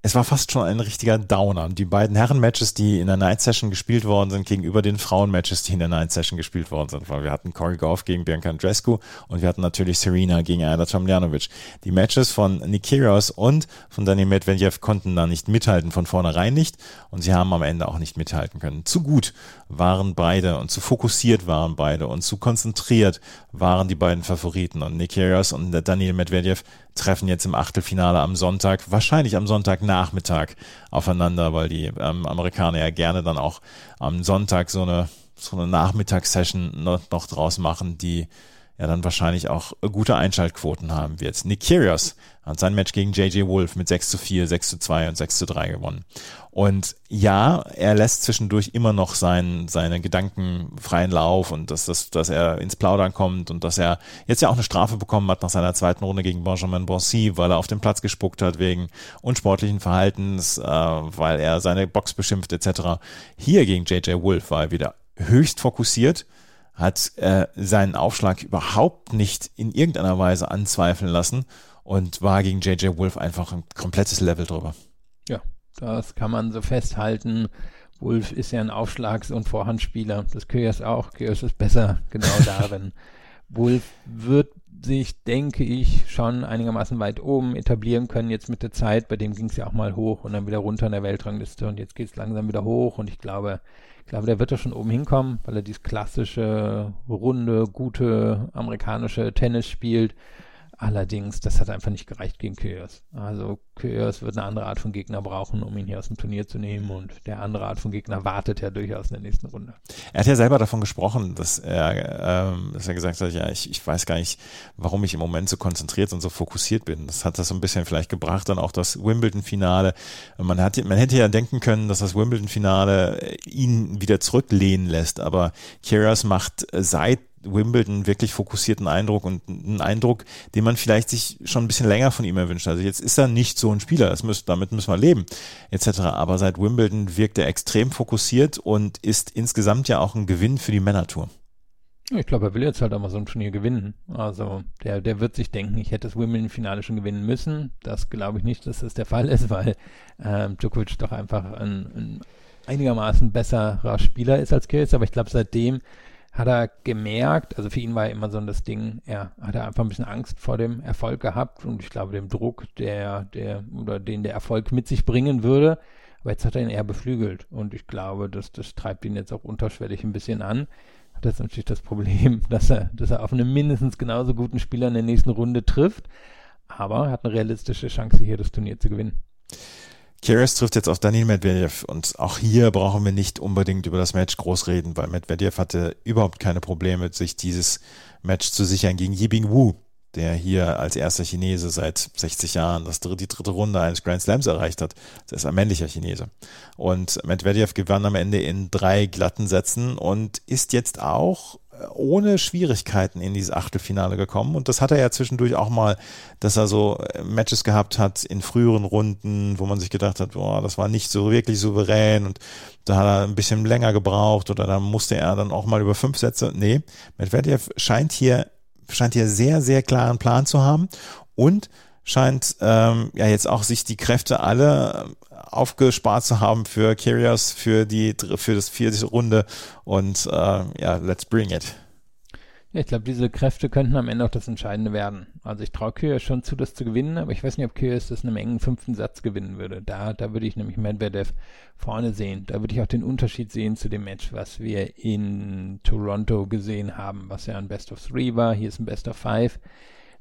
Es war fast schon ein richtiger Downer. Die beiden Herren-Matches, die in der Night Session gespielt worden sind, gegenüber den Frauen-Matches, die in der Night Session gespielt worden sind. Weil wir hatten Corey Goff gegen Bianca Andrescu und wir hatten natürlich Serena gegen Ayla Tomljanovic. Die Matches von Nick Kyrgios und von Daniel Medvedev konnten da nicht mithalten, von vornherein nicht. Und sie haben am Ende auch nicht mithalten können. Zu gut waren beide und zu fokussiert waren beide und zu konzentriert waren die beiden Favoriten. Und Nick Kyrgios und Daniel Medvedev treffen jetzt im Achtelfinale am Sonntag, wahrscheinlich am Sonntagnachmittag aufeinander, weil die ähm, Amerikaner ja gerne dann auch am Sonntag so eine, so eine Nachmittagssession noch, noch draus machen, die ja dann wahrscheinlich auch gute Einschaltquoten haben wird. Nick Kyrgios hat sein Match gegen JJ Wolf mit 6 zu 4, 6 zu 2 und 6 zu 3 gewonnen. Und ja, er lässt zwischendurch immer noch seinen, seine Gedanken freien Lauf und dass, dass, dass er ins Plaudern kommt und dass er jetzt ja auch eine Strafe bekommen hat nach seiner zweiten Runde gegen Benjamin Bonsi, weil er auf den Platz gespuckt hat wegen unsportlichen Verhaltens, äh, weil er seine Box beschimpft etc. Hier gegen JJ Wolf war er wieder höchst fokussiert hat äh, seinen Aufschlag überhaupt nicht in irgendeiner Weise anzweifeln lassen und war gegen JJ Wolf einfach ein komplettes Level drüber. Ja, das kann man so festhalten. Wolf ist ja ein Aufschlags- und Vorhandspieler. Das Kyrgios auch. Kyrgios ist besser genau darin. Wolf wird sich, denke ich, schon einigermaßen weit oben etablieren können jetzt mit der Zeit. Bei dem ging es ja auch mal hoch und dann wieder runter in der Weltrangliste und jetzt geht es langsam wieder hoch und ich glaube, ich glaube, der wird da schon oben hinkommen, weil er dieses klassische, runde, gute amerikanische Tennis spielt. Allerdings, das hat einfach nicht gereicht gegen Kyrgios. Also Kyrgios wird eine andere Art von Gegner brauchen, um ihn hier aus dem Turnier zu nehmen und der andere Art von Gegner wartet ja durchaus in der nächsten Runde. Er hat ja selber davon gesprochen, dass er, ähm, dass er gesagt hat, ja, ich, ich weiß gar nicht, warum ich im Moment so konzentriert und so fokussiert bin. Das hat das so ein bisschen vielleicht gebracht, dann auch das Wimbledon-Finale. Man, hat, man hätte ja denken können, dass das Wimbledon-Finale ihn wieder zurücklehnen lässt, aber Kyrgios macht seit Wimbledon wirklich fokussierten Eindruck und einen Eindruck, den man vielleicht sich schon ein bisschen länger von ihm erwünscht. Also jetzt ist er nicht so ein Spieler, das müssen, damit müssen wir leben, etc. Aber seit Wimbledon wirkt er extrem fokussiert und ist insgesamt ja auch ein Gewinn für die Männertour. Ich glaube, er will jetzt halt auch mal so ein Turnier gewinnen. Also der, der wird sich denken, ich hätte das Wimbledon-Finale schon gewinnen müssen. Das glaube ich nicht, dass das der Fall ist, weil ähm, Djokovic doch einfach ein, ein einigermaßen besserer Spieler ist als Kills. Aber ich glaube, seitdem hat er gemerkt, also für ihn war ja immer so das Ding, er hat einfach ein bisschen Angst vor dem Erfolg gehabt und ich glaube dem Druck, der, der, oder den der Erfolg mit sich bringen würde. Aber jetzt hat er ihn eher beflügelt und ich glaube, dass das treibt ihn jetzt auch unterschwellig ein bisschen an. Hat jetzt natürlich das Problem, dass er, dass er auf einen mindestens genauso guten Spieler in der nächsten Runde trifft, aber hat eine realistische Chance, hier das Turnier zu gewinnen. Kyrgios trifft jetzt auf Daniel Medvedev und auch hier brauchen wir nicht unbedingt über das Match groß reden, weil Medvedev hatte überhaupt keine Probleme, sich dieses Match zu sichern gegen Yibing Wu, der hier als erster Chinese seit 60 Jahren das, die dritte Runde eines Grand Slams erreicht hat. Das ist ein männlicher Chinese. Und Medvedev gewann am Ende in drei glatten Sätzen und ist jetzt auch ohne Schwierigkeiten in dieses Achtelfinale gekommen. Und das hat er ja zwischendurch auch mal, dass er so äh, Matches gehabt hat in früheren Runden, wo man sich gedacht hat, boah, das war nicht so wirklich souverän und da hat er ein bisschen länger gebraucht oder da musste er dann auch mal über fünf Sätze. Nee, Medvedev scheint hier, scheint hier sehr, sehr klaren Plan zu haben und scheint ähm, ja jetzt auch sich die Kräfte alle aufgespart zu haben für Kyrgios für die für das vierte Runde und äh, ja, let's bring it. Ich glaube, diese Kräfte könnten am Ende auch das Entscheidende werden. Also ich traue Kyrgios schon zu, das zu gewinnen, aber ich weiß nicht, ob Kyrgios das in einem engen fünften Satz gewinnen würde. Da, da würde ich nämlich Medvedev vorne sehen. Da würde ich auch den Unterschied sehen zu dem Match, was wir in Toronto gesehen haben, was ja ein Best of Three war. Hier ist ein Best of Five.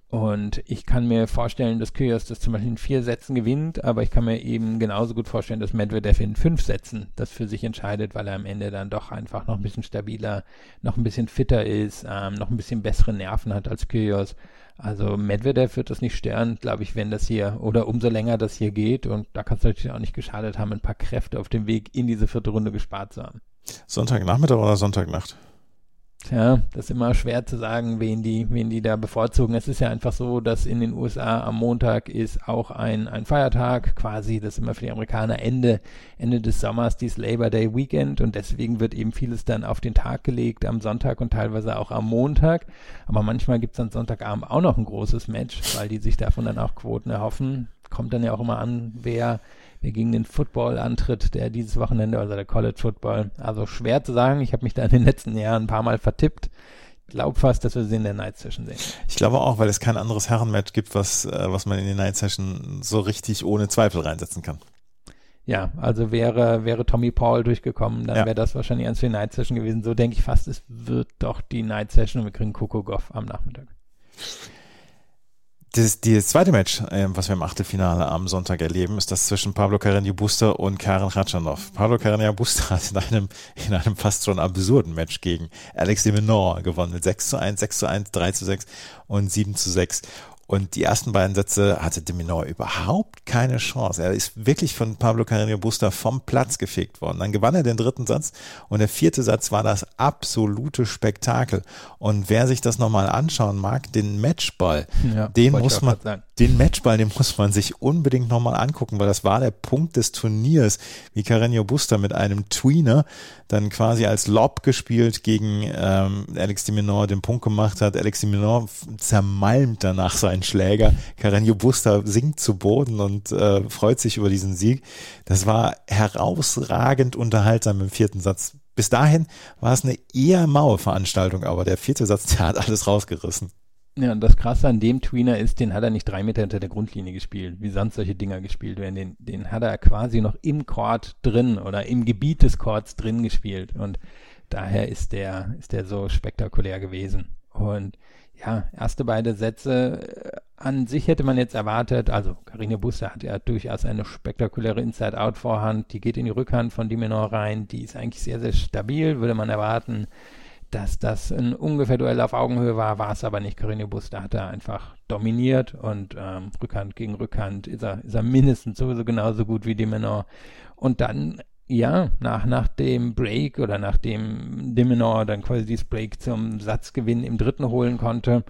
Und ich kann mir vorstellen, dass Kyrgios das zum Beispiel in vier Sätzen gewinnt, aber ich kann mir eben genauso gut vorstellen, dass Medvedev in fünf Sätzen das für sich entscheidet, weil er am Ende dann doch einfach noch ein bisschen stabiler, noch ein bisschen fitter ist, ähm, noch ein bisschen bessere Nerven hat als Kyrgios. Also Medvedev wird das nicht stören, glaube ich, wenn das hier oder umso länger das hier geht. Und da kann es natürlich auch nicht geschadet haben, ein paar Kräfte auf dem Weg in diese vierte Runde gespart zu haben. Sonntagnachmittag oder Sonntagnacht? Tja, das ist immer schwer zu sagen, wen die, wen die da bevorzugen. Es ist ja einfach so, dass in den USA am Montag ist auch ein, ein Feiertag, quasi, das ist immer für die Amerikaner Ende, Ende des Sommers, dieses Labor Day Weekend und deswegen wird eben vieles dann auf den Tag gelegt am Sonntag und teilweise auch am Montag. Aber manchmal gibt es dann Sonntagabend auch noch ein großes Match, weil die sich davon dann auch Quoten erhoffen kommt dann ja auch immer an, wer, wer gegen den Football antritt, der dieses Wochenende, also der College Football. Also schwer zu sagen. Ich habe mich da in den letzten Jahren ein paar Mal vertippt glaube fast, dass wir sie in der Night Session sehen. Ich glaube auch, weil es kein anderes Herrenmatch gibt, was, äh, was man in die Night Session so richtig ohne Zweifel reinsetzen kann. Ja, also wäre, wäre Tommy Paul durchgekommen, dann ja. wäre das wahrscheinlich eins für die Night Session gewesen. So denke ich fast, es wird doch die Night Session und wir kriegen Coco Goff am Nachmittag. Das, das zweite Match, äh, was wir im Achtelfinale am Sonntag erleben, ist das zwischen Pablo Carreño Busta und Karen Khachanov. Pablo Carreño Busta hat in einem, in einem fast schon absurden Match gegen Alex de Menor gewonnen mit 6 zu 1, 6 zu 1, 3 zu 6 und 7 zu 6. Und die ersten beiden Sätze hatte de Minaur überhaupt keine Chance. Er ist wirklich von Pablo Carreño Busta vom Platz gefegt worden. Dann gewann er den dritten Satz und der vierte Satz war das absolute Spektakel. Und wer sich das nochmal anschauen mag, den Matchball, ja, den muss man, den Matchball, den muss man sich unbedingt nochmal angucken, weil das war der Punkt des Turniers, wie Carreño Busta mit einem Tweener dann quasi als Lob gespielt gegen ähm, Alex de Menor den Punkt gemacht hat. Alex de Menor zermalmt danach seinen Schläger. Carreño Busta sinkt zu Boden und äh, freut sich über diesen Sieg. Das war herausragend unterhaltsam im vierten Satz. Bis dahin war es eine eher maue Veranstaltung, aber der vierte Satz, der hat alles rausgerissen. Ja, und das Krasse an dem Tweener ist, den hat er nicht drei Meter hinter der Grundlinie gespielt, wie sonst solche Dinger gespielt werden. Den, den hat er quasi noch im Court drin oder im Gebiet des Courts drin gespielt. Und daher ist der, ist der so spektakulär gewesen. Und ja, erste beide Sätze äh, an sich hätte man jetzt erwartet, also Karine Busse hat ja durchaus eine spektakuläre Inside-Out-Vorhand, die geht in die Rückhand von Dimenor rein, die ist eigentlich sehr, sehr stabil, würde man erwarten dass das ein ungefähr Duell auf Augenhöhe war, war es aber nicht. Bus, da hat er einfach dominiert und ähm, Rückhand gegen Rückhand ist er, ist er mindestens sowieso genauso gut wie Dimenor. Und dann, ja, nach, nach dem Break oder nachdem Dimenor dann quasi dieses Break zum Satzgewinn im dritten holen konnte,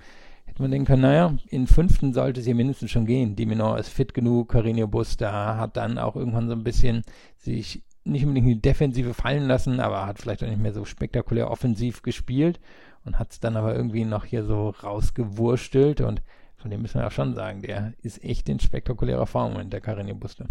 hätte man denken können, naja, in fünften sollte es hier mindestens schon gehen. Dimenor ist fit genug, Bus da hat dann auch irgendwann so ein bisschen sich nicht unbedingt die Defensive fallen lassen, aber hat vielleicht auch nicht mehr so spektakulär offensiv gespielt und hat es dann aber irgendwie noch hier so rausgewurstelt und von dem müssen wir auch schon sagen, der ist echt in spektakulärer Form in der Carreño Buste.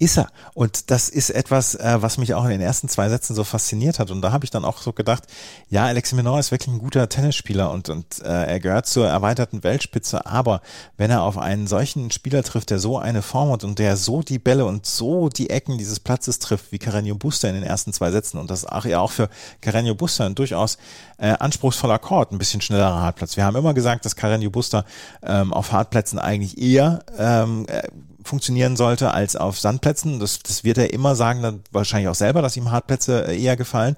Ist er. Und das ist etwas, äh, was mich auch in den ersten zwei Sätzen so fasziniert hat. Und da habe ich dann auch so gedacht, ja, Alexi Menor ist wirklich ein guter Tennisspieler und, und äh, er gehört zur erweiterten Weltspitze. Aber wenn er auf einen solchen Spieler trifft, der so eine Form hat und der so die Bälle und so die Ecken dieses Platzes trifft, wie Carreño Busta in den ersten zwei Sätzen und das auch ja auch für Carreño Busta ein durchaus äh, anspruchsvoller Court, ein bisschen schnellerer Hartplatz. Wir haben immer gesagt, dass Carreño Busta ähm, auf Hartplätzen eigentlich eher ähm, äh, funktionieren sollte als auf Sandplätzen. Das, das wird er immer sagen, dann wahrscheinlich auch selber, dass ihm Hartplätze äh, eher gefallen.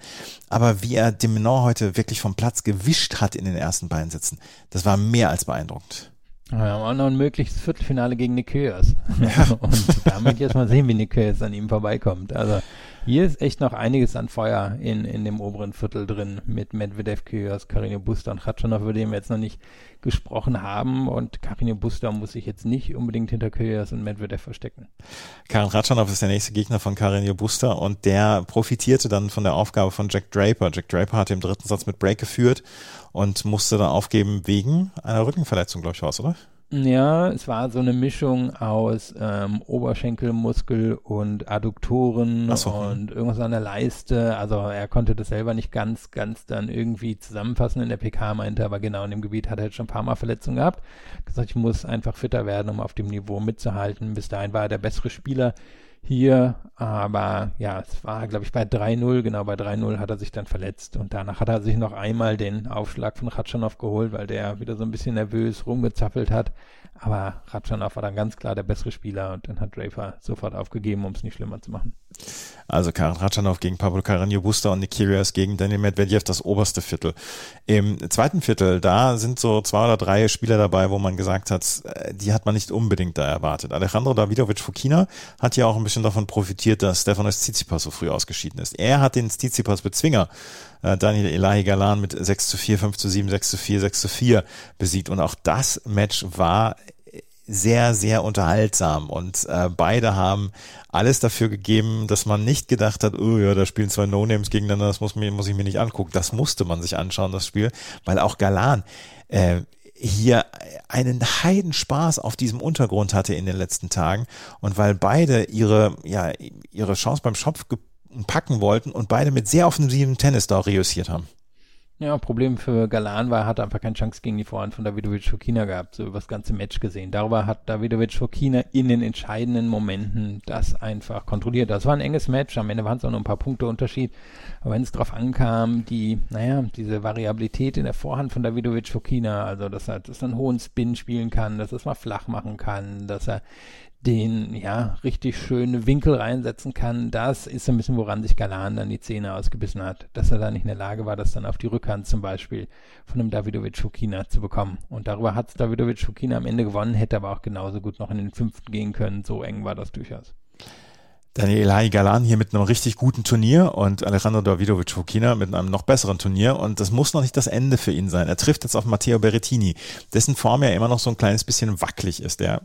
Aber wie er dem Menor heute wirklich vom Platz gewischt hat in den ersten beiden Sätzen, das war mehr als beeindruckend. Wir haben auch noch ein mögliches Viertelfinale gegen Kyrgios. Ja. Und da möchte ich jetzt mal sehen, wie Kyrgios an ihm vorbeikommt. Also hier ist echt noch einiges an Feuer in, in dem oberen Viertel drin mit Medvedev, Kyrgios, Karine Buster und Khatschanov, über den wir jetzt noch nicht gesprochen haben. Und Karine Buster muss sich jetzt nicht unbedingt hinter Kyrgios und Medvedev verstecken. Karin Ratschanov ist der nächste Gegner von Karine Buster und der profitierte dann von der Aufgabe von Jack Draper. Jack Draper hatte im dritten Satz mit Break geführt und musste dann aufgeben wegen einer Rückenverletzung, glaube ich, war oder? Ja, es war so eine Mischung aus ähm, Oberschenkelmuskel und Adduktoren so. und irgendwas an der Leiste. Also er konnte das selber nicht ganz, ganz dann irgendwie zusammenfassen in der PK, meinte aber genau in dem Gebiet hat er jetzt schon ein paar Mal Verletzungen gehabt. Gesagt, ich muss einfach fitter werden, um auf dem Niveau mitzuhalten. Bis dahin war er der bessere Spieler hier, aber ja, es war, glaube ich, bei 3-0, genau bei 3-0 hat er sich dann verletzt und danach hat er sich noch einmal den Aufschlag von Ratschanow geholt, weil der wieder so ein bisschen nervös rumgezappelt hat. Aber Ratschanow war dann ganz klar der bessere Spieler und dann hat Draper sofort aufgegeben, um es nicht schlimmer zu machen. Also Karin Ratschanow gegen Pablo Carreño Busta und Nick Kyrgios gegen Daniel Medvedev, das oberste Viertel. Im zweiten Viertel, da sind so zwei oder drei Spieler dabei, wo man gesagt hat, äh, die hat man nicht unbedingt da erwartet. Alejandro Davidovic Fokina hat ja auch ein bisschen davon profitiert, dass Stefanos Tsitsipas so früh ausgeschieden ist. Er hat den Tsitsipas Bezwinger äh, Daniel Elahi Galan mit 6 zu 4, 5 zu 7, 6 zu 4, 6 zu 4 besiegt. Und auch das Match war sehr, sehr unterhaltsam und äh, beide haben alles dafür gegeben, dass man nicht gedacht hat, oh ja, da spielen zwei No-Names gegeneinander, das muss, mir, muss ich mir nicht angucken. Das musste man sich anschauen, das Spiel, weil auch Galan, äh, hier einen Heidenspaß auf diesem Untergrund hatte in den letzten Tagen und weil beide ihre, ja, ihre Chance beim Schopf packen wollten und beide mit sehr offensivem Tennis da reüssiert haben. Ja, Problem für Galan war, er hat einfach keine Chance gegen die Vorhand von Davidovic Fokina gehabt, so über das ganze Match gesehen. Darüber hat Davidovic Fokina in den entscheidenden Momenten das einfach kontrolliert. Das war ein enges Match, am Ende waren es auch nur ein paar Punkte Unterschied. Aber wenn es darauf ankam, die, naja, diese Variabilität in der Vorhand von Davidovic Fokina, also dass er, dass er einen hohen Spin spielen kann, dass er es mal flach machen kann, dass er den ja richtig schöne Winkel reinsetzen kann, das ist ein bisschen, woran sich Galan dann die Zähne ausgebissen hat, dass er da nicht in der Lage war, das dann auf die Rückhand zum Beispiel von einem Davidovic Fukina zu bekommen. Und darüber hat Davidovic Fukina am Ende gewonnen, hätte aber auch genauso gut noch in den fünften gehen können. So eng war das durchaus. Daniel Hai Galan hier mit einem richtig guten Turnier und Alejandro Davidovic Fukina mit einem noch besseren Turnier und das muss noch nicht das Ende für ihn sein. Er trifft jetzt auf Matteo Berrettini, dessen Form ja immer noch so ein kleines bisschen wackelig ist. Der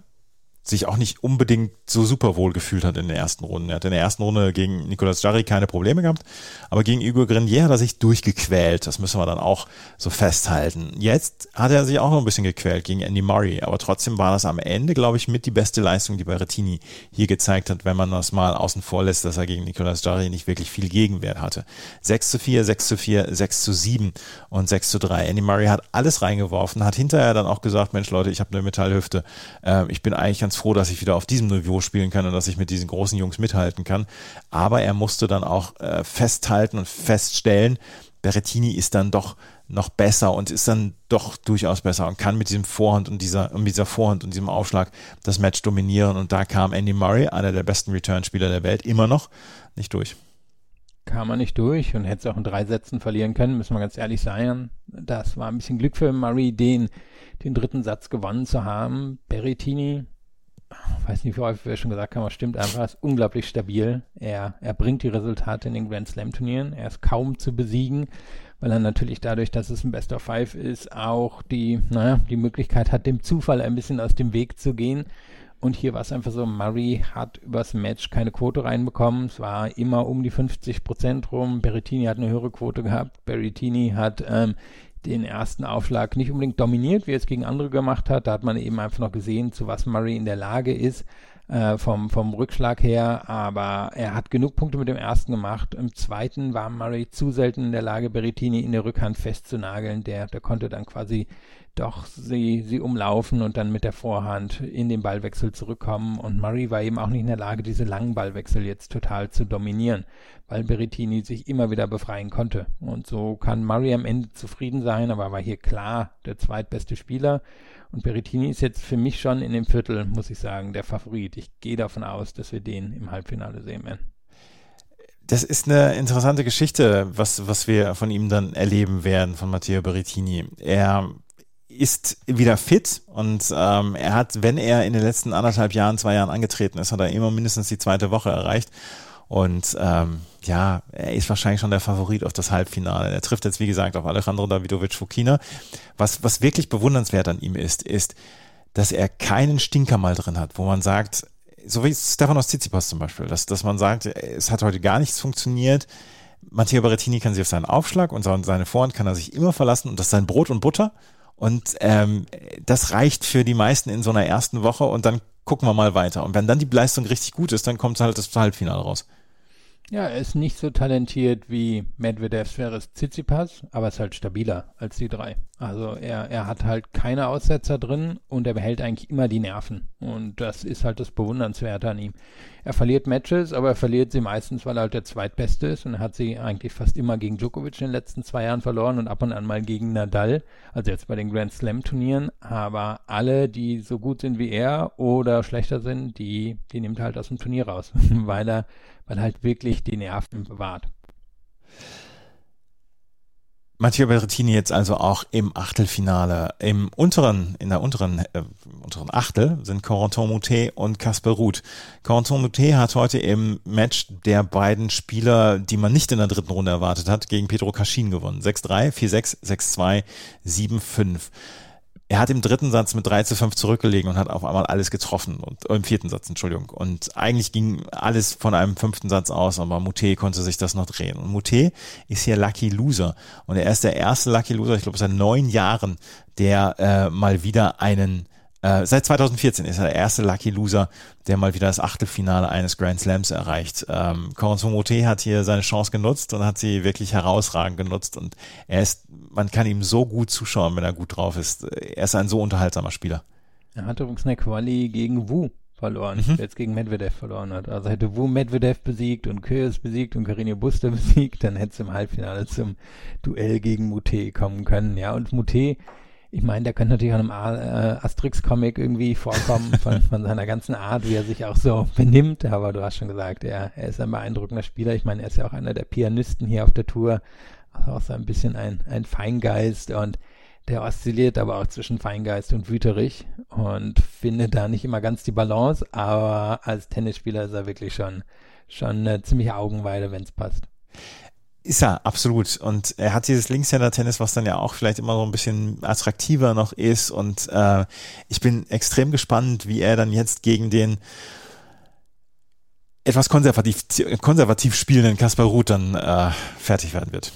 sich auch nicht unbedingt so super wohl gefühlt hat in der ersten Runde. Er hat in der ersten Runde gegen Nicolas Jarry keine Probleme gehabt, aber gegen Hugo Grenier hat er sich durchgequält. Das müssen wir dann auch so festhalten. Jetzt hat er sich auch noch ein bisschen gequält gegen Andy Murray, aber trotzdem war das am Ende, glaube ich, mit die beste Leistung, die Berrettini hier gezeigt hat, wenn man das mal außen vor lässt, dass er gegen Nicolas Jarry nicht wirklich viel Gegenwert hatte. 6 zu 4, 6 zu 4, 6 zu 7 und 6 zu 3. Andy Murray hat alles reingeworfen, hat hinterher dann auch gesagt, Mensch Leute, ich habe eine Metallhüfte, äh, ich bin eigentlich ganz ganz froh, dass ich wieder auf diesem Niveau spielen kann und dass ich mit diesen großen Jungs mithalten kann. Aber er musste dann auch äh, festhalten und feststellen, Berrettini ist dann doch noch besser und ist dann doch durchaus besser und kann mit diesem Vorhand und dieser, mit dieser Vorhand und diesem Aufschlag das Match dominieren. Und da kam Andy Murray, einer der besten Return-Spieler der Welt, immer noch nicht durch. Kam er nicht durch und hätte es auch in drei Sätzen verlieren können, müssen wir ganz ehrlich sein. Das war ein bisschen Glück für Murray, den, den dritten Satz gewonnen zu haben. Berrettini weiß nicht, wie häufig wir schon gesagt haben, aber stimmt einfach, ist unglaublich stabil. Er, er bringt die Resultate in den Grand Slam Turnieren. Er ist kaum zu besiegen, weil er natürlich dadurch, dass es ein Best of Five ist, auch die, naja, die Möglichkeit hat, dem Zufall ein bisschen aus dem Weg zu gehen. Und hier war es einfach so, Murray hat übers Match keine Quote reinbekommen. Es war immer um die 50 Prozent rum. Berrettini hat eine höhere Quote gehabt. Berrettini hat ähm, den ersten Aufschlag nicht unbedingt dominiert, wie er es gegen andere gemacht hat. Da hat man eben einfach noch gesehen, zu was Murray in der Lage ist äh, vom, vom Rückschlag her. Aber er hat genug Punkte mit dem ersten gemacht. Im zweiten war Murray zu selten in der Lage, Berrettini in der Rückhand festzunageln. Der, der konnte dann quasi doch sie, sie umlaufen und dann mit der Vorhand in den Ballwechsel zurückkommen. Und Murray war eben auch nicht in der Lage, diese langen Ballwechsel jetzt total zu dominieren, weil Berrettini sich immer wieder befreien konnte. Und so kann Murray am Ende zufrieden sein, aber war hier klar der zweitbeste Spieler. Und Berrettini ist jetzt für mich schon in dem Viertel, muss ich sagen, der Favorit. Ich gehe davon aus, dass wir den im Halbfinale sehen werden. Das ist eine interessante Geschichte, was, was wir von ihm dann erleben werden, von Matteo Berrettini. Er ist wieder fit und ähm, er hat, wenn er in den letzten anderthalb Jahren, zwei Jahren angetreten ist, hat er immer mindestens die zweite Woche erreicht. Und ähm, ja, er ist wahrscheinlich schon der Favorit auf das Halbfinale. Er trifft jetzt, wie gesagt, auf Alejandro Davidovic Fukina. Was, was wirklich bewundernswert an ihm ist, ist, dass er keinen Stinker mal drin hat, wo man sagt, so wie Stefanos Tsitsipas zum Beispiel, dass, dass man sagt, es hat heute gar nichts funktioniert. Matteo Berrettini kann sich auf seinen Aufschlag und seine Vorhand kann er sich immer verlassen und das ist sein Brot und Butter. Und ähm, das reicht für die meisten in so einer ersten Woche und dann gucken wir mal weiter. Und wenn dann die Leistung richtig gut ist, dann kommt halt das Halbfinale raus. Ja, er ist nicht so talentiert wie Medvedev Sveres Tsitsipas, aber ist halt stabiler als die drei. Also er, er hat halt keine Aussetzer drin und er behält eigentlich immer die Nerven. Und das ist halt das Bewundernswerte an ihm. Er verliert Matches, aber er verliert sie meistens, weil er halt der Zweitbeste ist und er hat sie eigentlich fast immer gegen Djokovic in den letzten zwei Jahren verloren und ab und an mal gegen Nadal, also jetzt bei den Grand Slam Turnieren. Aber alle, die so gut sind wie er oder schlechter sind, die, die nimmt er halt aus dem Turnier raus, weil er weil halt wirklich die Nerven bewahrt. Matteo Berrettini jetzt also auch im Achtelfinale. Im unteren, in der unteren, äh, unteren Achtel sind Corentin Moutet und Casper Ruth. Corentin Moutet hat heute im Match der beiden Spieler, die man nicht in der dritten Runde erwartet hat, gegen Pedro Caschin gewonnen. 6-3, 4-6, 6-2, 7-5 er hat im dritten Satz mit 3 zu 5 zurückgelegen und hat auf einmal alles getroffen und äh, im vierten Satz, Entschuldigung. Und eigentlich ging alles von einem fünften Satz aus, aber Mute konnte sich das noch drehen. Und Mute ist hier Lucky Loser und er ist der erste Lucky Loser, ich glaube seit neun Jahren, der äh, mal wieder einen äh, seit 2014 ist er der erste Lucky Loser, der mal wieder das Achtelfinale eines Grand Slams erreicht. Ähm, Corentin Moté hat hier seine Chance genutzt und hat sie wirklich herausragend genutzt und er ist, man kann ihm so gut zuschauen, wenn er gut drauf ist. Er ist ein so unterhaltsamer Spieler. Er hat übrigens eine Quali gegen Wu verloren, mhm. der jetzt gegen Medvedev verloren hat. Also hätte Wu Medvedev besiegt und Kyrgios besiegt und Carino Buster besiegt, dann hätte es im Halbfinale zum Duell gegen Mute kommen können. Ja, und Mute ich meine, der könnte natürlich auch einem äh, Asterix-Comic irgendwie vorkommen von, von seiner ganzen Art, wie er sich auch so benimmt. Aber du hast schon gesagt, er, er ist ein beeindruckender Spieler. Ich meine, er ist ja auch einer der Pianisten hier auf der Tour. Also auch so ein bisschen ein, ein Feingeist und der oszilliert aber auch zwischen Feingeist und wüterig und findet da nicht immer ganz die Balance, aber als Tennisspieler ist er wirklich schon, schon eine ziemliche Augenweide, wenn es passt. Ist er, absolut. Und er hat dieses Linkshänder-Tennis, was dann ja auch vielleicht immer so ein bisschen attraktiver noch ist. Und äh, ich bin extrem gespannt, wie er dann jetzt gegen den etwas konservativ, konservativ spielenden Kaspar Ruth dann äh, fertig werden wird.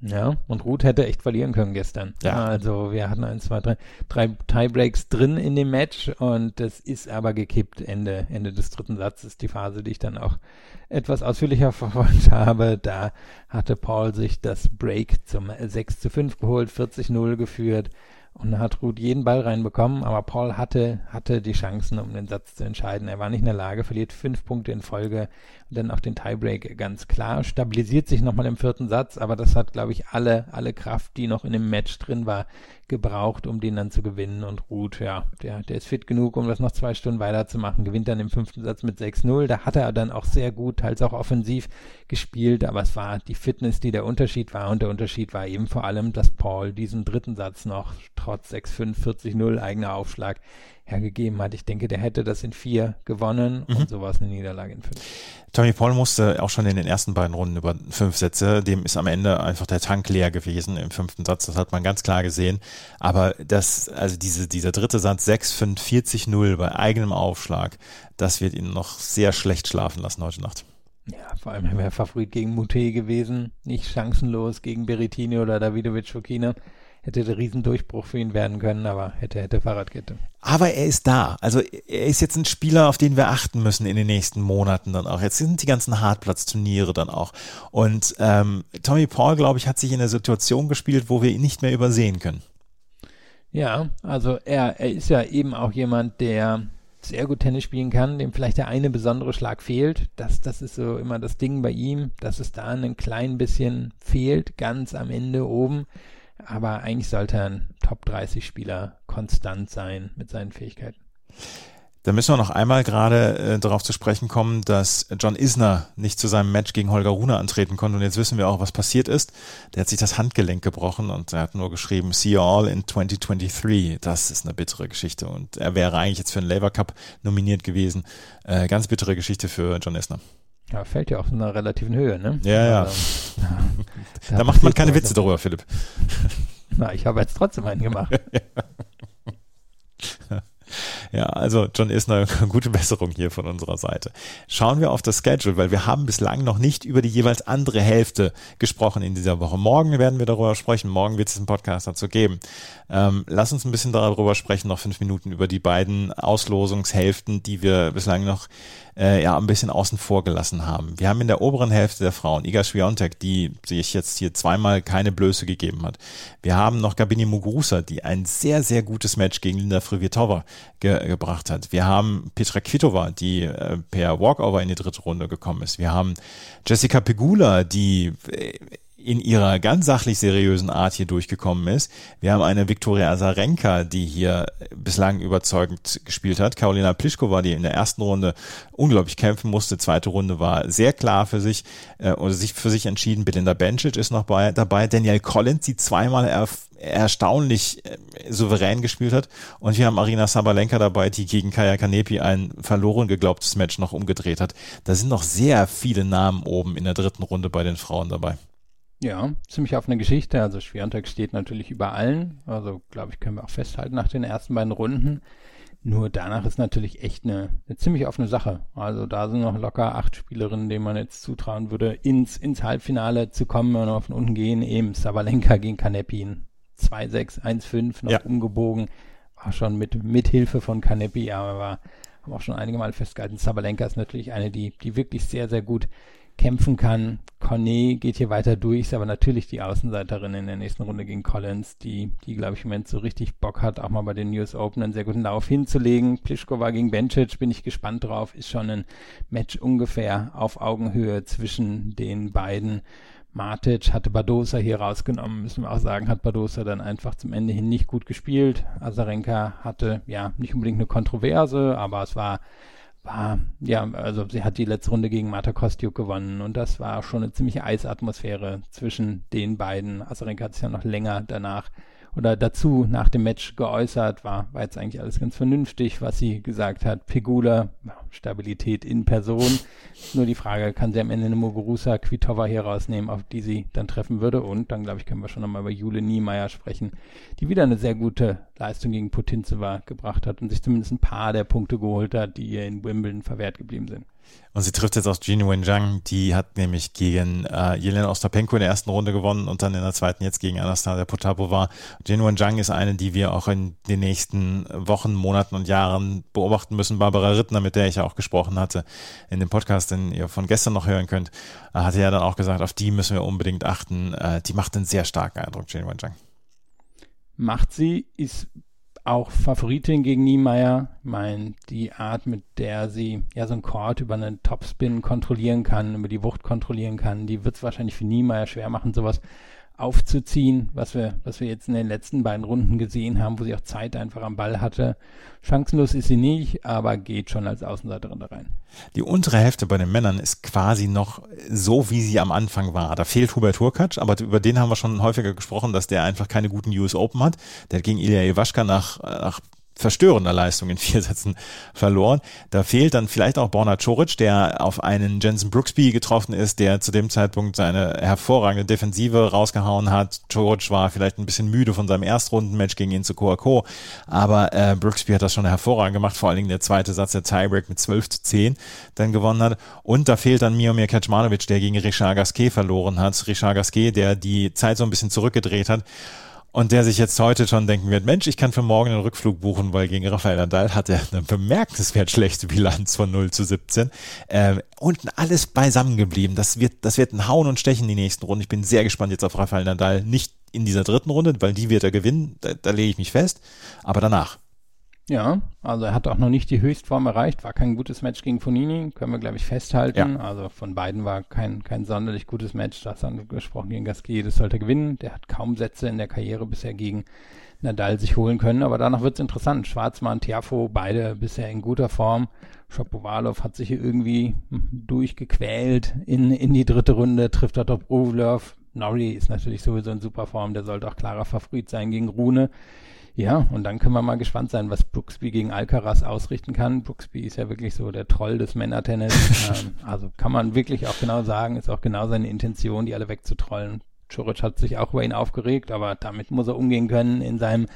Ja, und Ruth hätte echt verlieren können gestern. Ja. Also wir hatten ein, zwei, drei, drei Tiebreaks drin in dem Match und das ist aber gekippt Ende, Ende des dritten Satzes, die Phase, die ich dann auch etwas ausführlicher verfolgt habe. Da hatte Paul sich das Break zum 6 zu 5 geholt, 40-0 geführt und da hat Ruth jeden Ball reinbekommen, aber Paul hatte, hatte die Chancen, um den Satz zu entscheiden. Er war nicht in der Lage, verliert fünf Punkte in Folge und dann auch den Tiebreak ganz klar, stabilisiert sich nochmal im vierten Satz, aber das hat, glaube ich, alle, alle Kraft, die noch in dem Match drin war, gebraucht, um den dann zu gewinnen. Und Ruth, ja, der, der ist fit genug, um das noch zwei Stunden weiterzumachen, gewinnt dann im fünften Satz mit 6-0. Da hat er dann auch sehr gut, teils auch offensiv gespielt, aber es war die Fitness, die der Unterschied war. Und der Unterschied war eben vor allem, dass Paul diesen dritten Satz noch trotz 6-5, 40-0 eigener Aufschlag hergegeben hat. Ich denke, der hätte das in vier gewonnen mhm. und sowas eine Niederlage in fünf. Tommy Paul musste auch schon in den ersten beiden Runden über fünf Sätze. Dem ist am Ende einfach der Tank leer gewesen im fünften Satz. Das hat man ganz klar gesehen. Aber das, also diese, dieser dritte Satz 6, 5, 40, 0 bei eigenem Aufschlag, das wird ihn noch sehr schlecht schlafen lassen heute Nacht. Ja, vor allem wäre Favorit gegen Mute gewesen, nicht chancenlos gegen Berettini oder Davidovic Fokina hätte der Riesendurchbruch für ihn werden können, aber hätte, hätte Fahrradkette. Aber er ist da. Also er ist jetzt ein Spieler, auf den wir achten müssen in den nächsten Monaten dann auch. Jetzt sind die ganzen Hartplatzturniere dann auch. Und ähm, Tommy Paul, glaube ich, hat sich in eine Situation gespielt, wo wir ihn nicht mehr übersehen können. Ja, also er, er ist ja eben auch jemand, der sehr gut Tennis spielen kann, dem vielleicht der eine besondere Schlag fehlt. Das, das ist so immer das Ding bei ihm, dass es da ein klein bisschen fehlt, ganz am Ende oben aber eigentlich sollte ein Top 30 Spieler konstant sein mit seinen Fähigkeiten. Da müssen wir noch einmal gerade äh, darauf zu sprechen kommen, dass John Isner nicht zu seinem Match gegen Holger Rune antreten konnte. Und jetzt wissen wir auch, was passiert ist. Der hat sich das Handgelenk gebrochen und er hat nur geschrieben, see you all in 2023. Das ist eine bittere Geschichte. Und er wäre eigentlich jetzt für den Labour Cup nominiert gewesen. Äh, ganz bittere Geschichte für John Isner. Ja, fällt ja auf einer relativen Höhe, ne? Ja, ja. Also, da, da macht man keine Witze darüber, Philipp. Na, ich habe jetzt trotzdem einen gemacht. Ja, also John Isner, gute Besserung hier von unserer Seite. Schauen wir auf das Schedule, weil wir haben bislang noch nicht über die jeweils andere Hälfte gesprochen in dieser Woche. Morgen werden wir darüber sprechen. Morgen wird es einen Podcast dazu geben. Ähm, lass uns ein bisschen darüber sprechen, noch fünf Minuten über die beiden Auslosungshälften, die wir bislang noch äh, ja ein bisschen außen vor gelassen haben. Wir haben in der oberen Hälfte der Frauen Iga Swiatek, die sich jetzt hier zweimal keine Blöße gegeben hat. Wir haben noch Gabini Muguruza, die ein sehr, sehr gutes Match gegen Linda Frivitova ge gebracht hat. Wir haben Petra Kvitova, die äh, per Walkover in die dritte Runde gekommen ist. Wir haben Jessica Pegula, die äh, in ihrer ganz sachlich seriösen Art hier durchgekommen ist. Wir haben eine Viktoria Azarenka, die hier bislang überzeugend gespielt hat. Karolina Pliskova, die in der ersten Runde unglaublich kämpfen musste. Zweite Runde war sehr klar für sich äh, oder sich für sich entschieden. Belinda Bencic ist noch bei, dabei. Danielle Collins, die zweimal erf erstaunlich äh, souverän gespielt hat. Und wir haben Marina Sabalenka dabei, die gegen Kaya Kanepi ein verloren geglaubtes Match noch umgedreht hat. Da sind noch sehr viele Namen oben in der dritten Runde bei den Frauen dabei. Ja, ziemlich offene Geschichte. Also Schwiontek steht natürlich über allen. Also glaube ich, können wir auch festhalten nach den ersten beiden Runden. Nur danach ist natürlich echt eine, eine ziemlich offene Sache. Also da sind noch locker acht Spielerinnen, denen man jetzt zutrauen würde, ins, ins Halbfinale zu kommen und auf von unten gehen. Eben Sabalenka gegen Kanepin. 2-6, 1-5 noch ja. umgebogen. War schon mit, mit Hilfe von Kanepi, aber war, haben auch schon einige Mal festgehalten. Sabalenka ist natürlich eine, die, die wirklich sehr, sehr gut kämpfen kann. Cornet geht hier weiter durch, ist aber natürlich die Außenseiterin in der nächsten Runde gegen Collins, die, die glaube ich im Moment so richtig Bock hat, auch mal bei den News Open einen sehr guten Lauf hinzulegen. Pliskova gegen Bencic bin ich gespannt drauf, ist schon ein Match ungefähr auf Augenhöhe zwischen den beiden. Matic hatte Badosa hier rausgenommen, müssen wir auch sagen, hat Badosa dann einfach zum Ende hin nicht gut gespielt. Azarenka hatte ja nicht unbedingt eine Kontroverse, aber es war war, ja, also sie hat die letzte Runde gegen Marta Kostiuk gewonnen und das war schon eine ziemliche Eisatmosphäre zwischen den beiden. Azarenka hat sich ja noch länger danach oder dazu nach dem Match geäußert, war, war jetzt eigentlich alles ganz vernünftig, was sie gesagt hat. Pegula, Stabilität in Person. Nur die Frage, kann sie am Ende eine Muguruza Kvitova hier rausnehmen, auf die sie dann treffen würde? Und dann, glaube ich, können wir schon nochmal über Jule Niemeyer sprechen, die wieder eine sehr gute Leistung gegen Putintseva gebracht hat und sich zumindest ein paar der Punkte geholt hat, die ihr in Wimbledon verwehrt geblieben sind. Und sie trifft jetzt auf Jin Wenjiang, die hat nämlich gegen äh, Jelena Ostapenko in der ersten Runde gewonnen und dann in der zweiten jetzt gegen Anastasia Potapova. Jin Wenjiang ist eine, die wir auch in den nächsten Wochen, Monaten und Jahren beobachten müssen. Barbara Rittner, mit der ich ja auch gesprochen hatte, in dem Podcast, den ihr von gestern noch hören könnt, äh, hatte ja dann auch gesagt, auf die müssen wir unbedingt achten. Äh, die macht einen sehr starken Eindruck, Jin Wenjiang. Macht sie, ist auch Favoritin gegen Niemeyer. Ich meine, die Art, mit der sie ja so ein Court über einen Topspin kontrollieren kann, über die Wucht kontrollieren kann, die wird es wahrscheinlich für Niemeyer schwer machen, sowas aufzuziehen, was wir, was wir jetzt in den letzten beiden Runden gesehen haben, wo sie auch Zeit einfach am Ball hatte. Chancenlos ist sie nicht, aber geht schon als Außenseiterin da rein. Die untere Hälfte bei den Männern ist quasi noch so, wie sie am Anfang war. Da fehlt Hubert Hurkacz, aber über den haben wir schon häufiger gesprochen, dass der einfach keine guten US Open hat. Der hat gegen Ilya Iwaschka nach, nach verstörender Leistung in vier Sätzen verloren. Da fehlt dann vielleicht auch Borna Coric, der auf einen Jensen Brooksby getroffen ist, der zu dem Zeitpunkt seine hervorragende Defensive rausgehauen hat. Coric war vielleicht ein bisschen müde von seinem Erstrundenmatch gegen ihn zu Coaco, aber äh, Brooksby hat das schon hervorragend gemacht, vor allen Dingen der zweite Satz der Tiebreak mit 12 zu 10 dann gewonnen hat. Und da fehlt dann Miomir Kaczmanowicz, der gegen Richard Gasquet verloren hat. Richard Gasquet, der die Zeit so ein bisschen zurückgedreht hat und der sich jetzt heute schon denken wird, Mensch, ich kann für morgen einen Rückflug buchen, weil gegen Rafael Nadal hat er eine bemerkenswert schlechte Bilanz von 0 zu 17. Ähm, unten alles beisammen geblieben. Das wird, das wird ein Hauen und Stechen in die nächsten Runden. Ich bin sehr gespannt jetzt auf Rafael Nadal. Nicht in dieser dritten Runde, weil die wird er gewinnen. Da, da lege ich mich fest. Aber danach. Ja, also er hat auch noch nicht die Höchstform erreicht, war kein gutes Match gegen Fonini, können wir glaube ich festhalten. Ja. Also von beiden war kein, kein sonderlich gutes Match, das haben wir gesprochen gegen Gasquet, das sollte gewinnen. Der hat kaum Sätze in der Karriere bisher gegen Nadal sich holen können, aber danach wird's interessant. Schwarzmann, Tiafo, beide bisher in guter Form. Shapovalov hat sich hier irgendwie durchgequält in, in die dritte Runde, trifft dort auf Ruvlov. Norrie ist natürlich sowieso in super Form, der sollte auch klarer Favorit sein gegen Rune. Ja, und dann können wir mal gespannt sein, was Brooksby gegen Alcaraz ausrichten kann. Brooksby ist ja wirklich so der Troll des Männertennis. ähm, also kann man wirklich auch genau sagen, ist auch genau seine Intention, die alle wegzutrollen. Choric hat sich auch über ihn aufgeregt, aber damit muss er umgehen können in seinem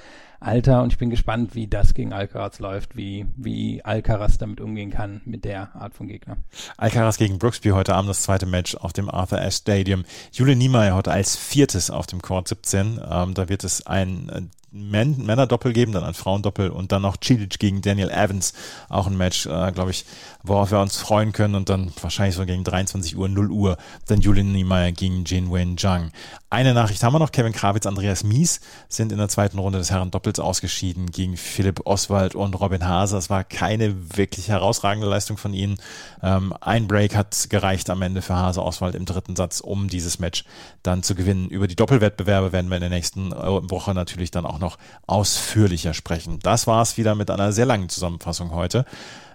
Alter und ich bin gespannt, wie das gegen Alcaraz läuft, wie, wie Alcaraz damit umgehen kann mit der Art von Gegner. Alcaraz gegen Brooksby heute Abend das zweite Match auf dem Arthur Ashe Stadium. Jule Niemeyer heute als viertes auf dem Court 17. Ähm, da wird es ein äh, Männerdoppel geben, dann ein Frauendoppel und dann noch Cilic gegen Daniel Evans, auch ein Match, äh, glaube ich, worauf wir uns freuen können und dann wahrscheinlich so gegen 23 Uhr, 0 Uhr, dann Julian Niemeyer gegen Jin Wen Zhang. Eine Nachricht haben wir noch, Kevin Krawitz, Andreas Mies sind in der zweiten Runde des Herren-Doppels ausgeschieden gegen Philipp Oswald und Robin Haase. Es war keine wirklich herausragende Leistung von ihnen. Ähm, ein Break hat gereicht am Ende für Hase Oswald im dritten Satz, um dieses Match dann zu gewinnen. Über die Doppelwettbewerbe werden wir in der nächsten äh, Woche natürlich dann auch noch ausführlicher sprechen. Das war es wieder mit einer sehr langen Zusammenfassung heute.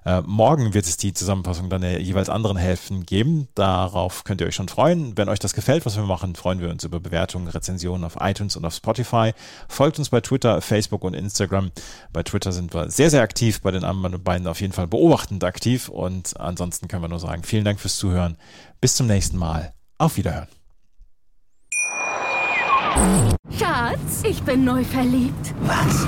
Äh, morgen wird es die Zusammenfassung dann der jeweils anderen Hälften geben. Darauf könnt ihr euch schon freuen. Wenn euch das gefällt, was wir machen, freuen wir uns über Bewertungen, Rezensionen auf iTunes und auf Spotify. Folgt uns bei Twitter, Facebook und Instagram. Bei Twitter sind wir sehr, sehr aktiv, bei den anderen beiden auf jeden Fall beobachtend aktiv. Und ansonsten können wir nur sagen, vielen Dank fürs Zuhören. Bis zum nächsten Mal. Auf Wiederhören. Schatz, ich bin neu verliebt. Was?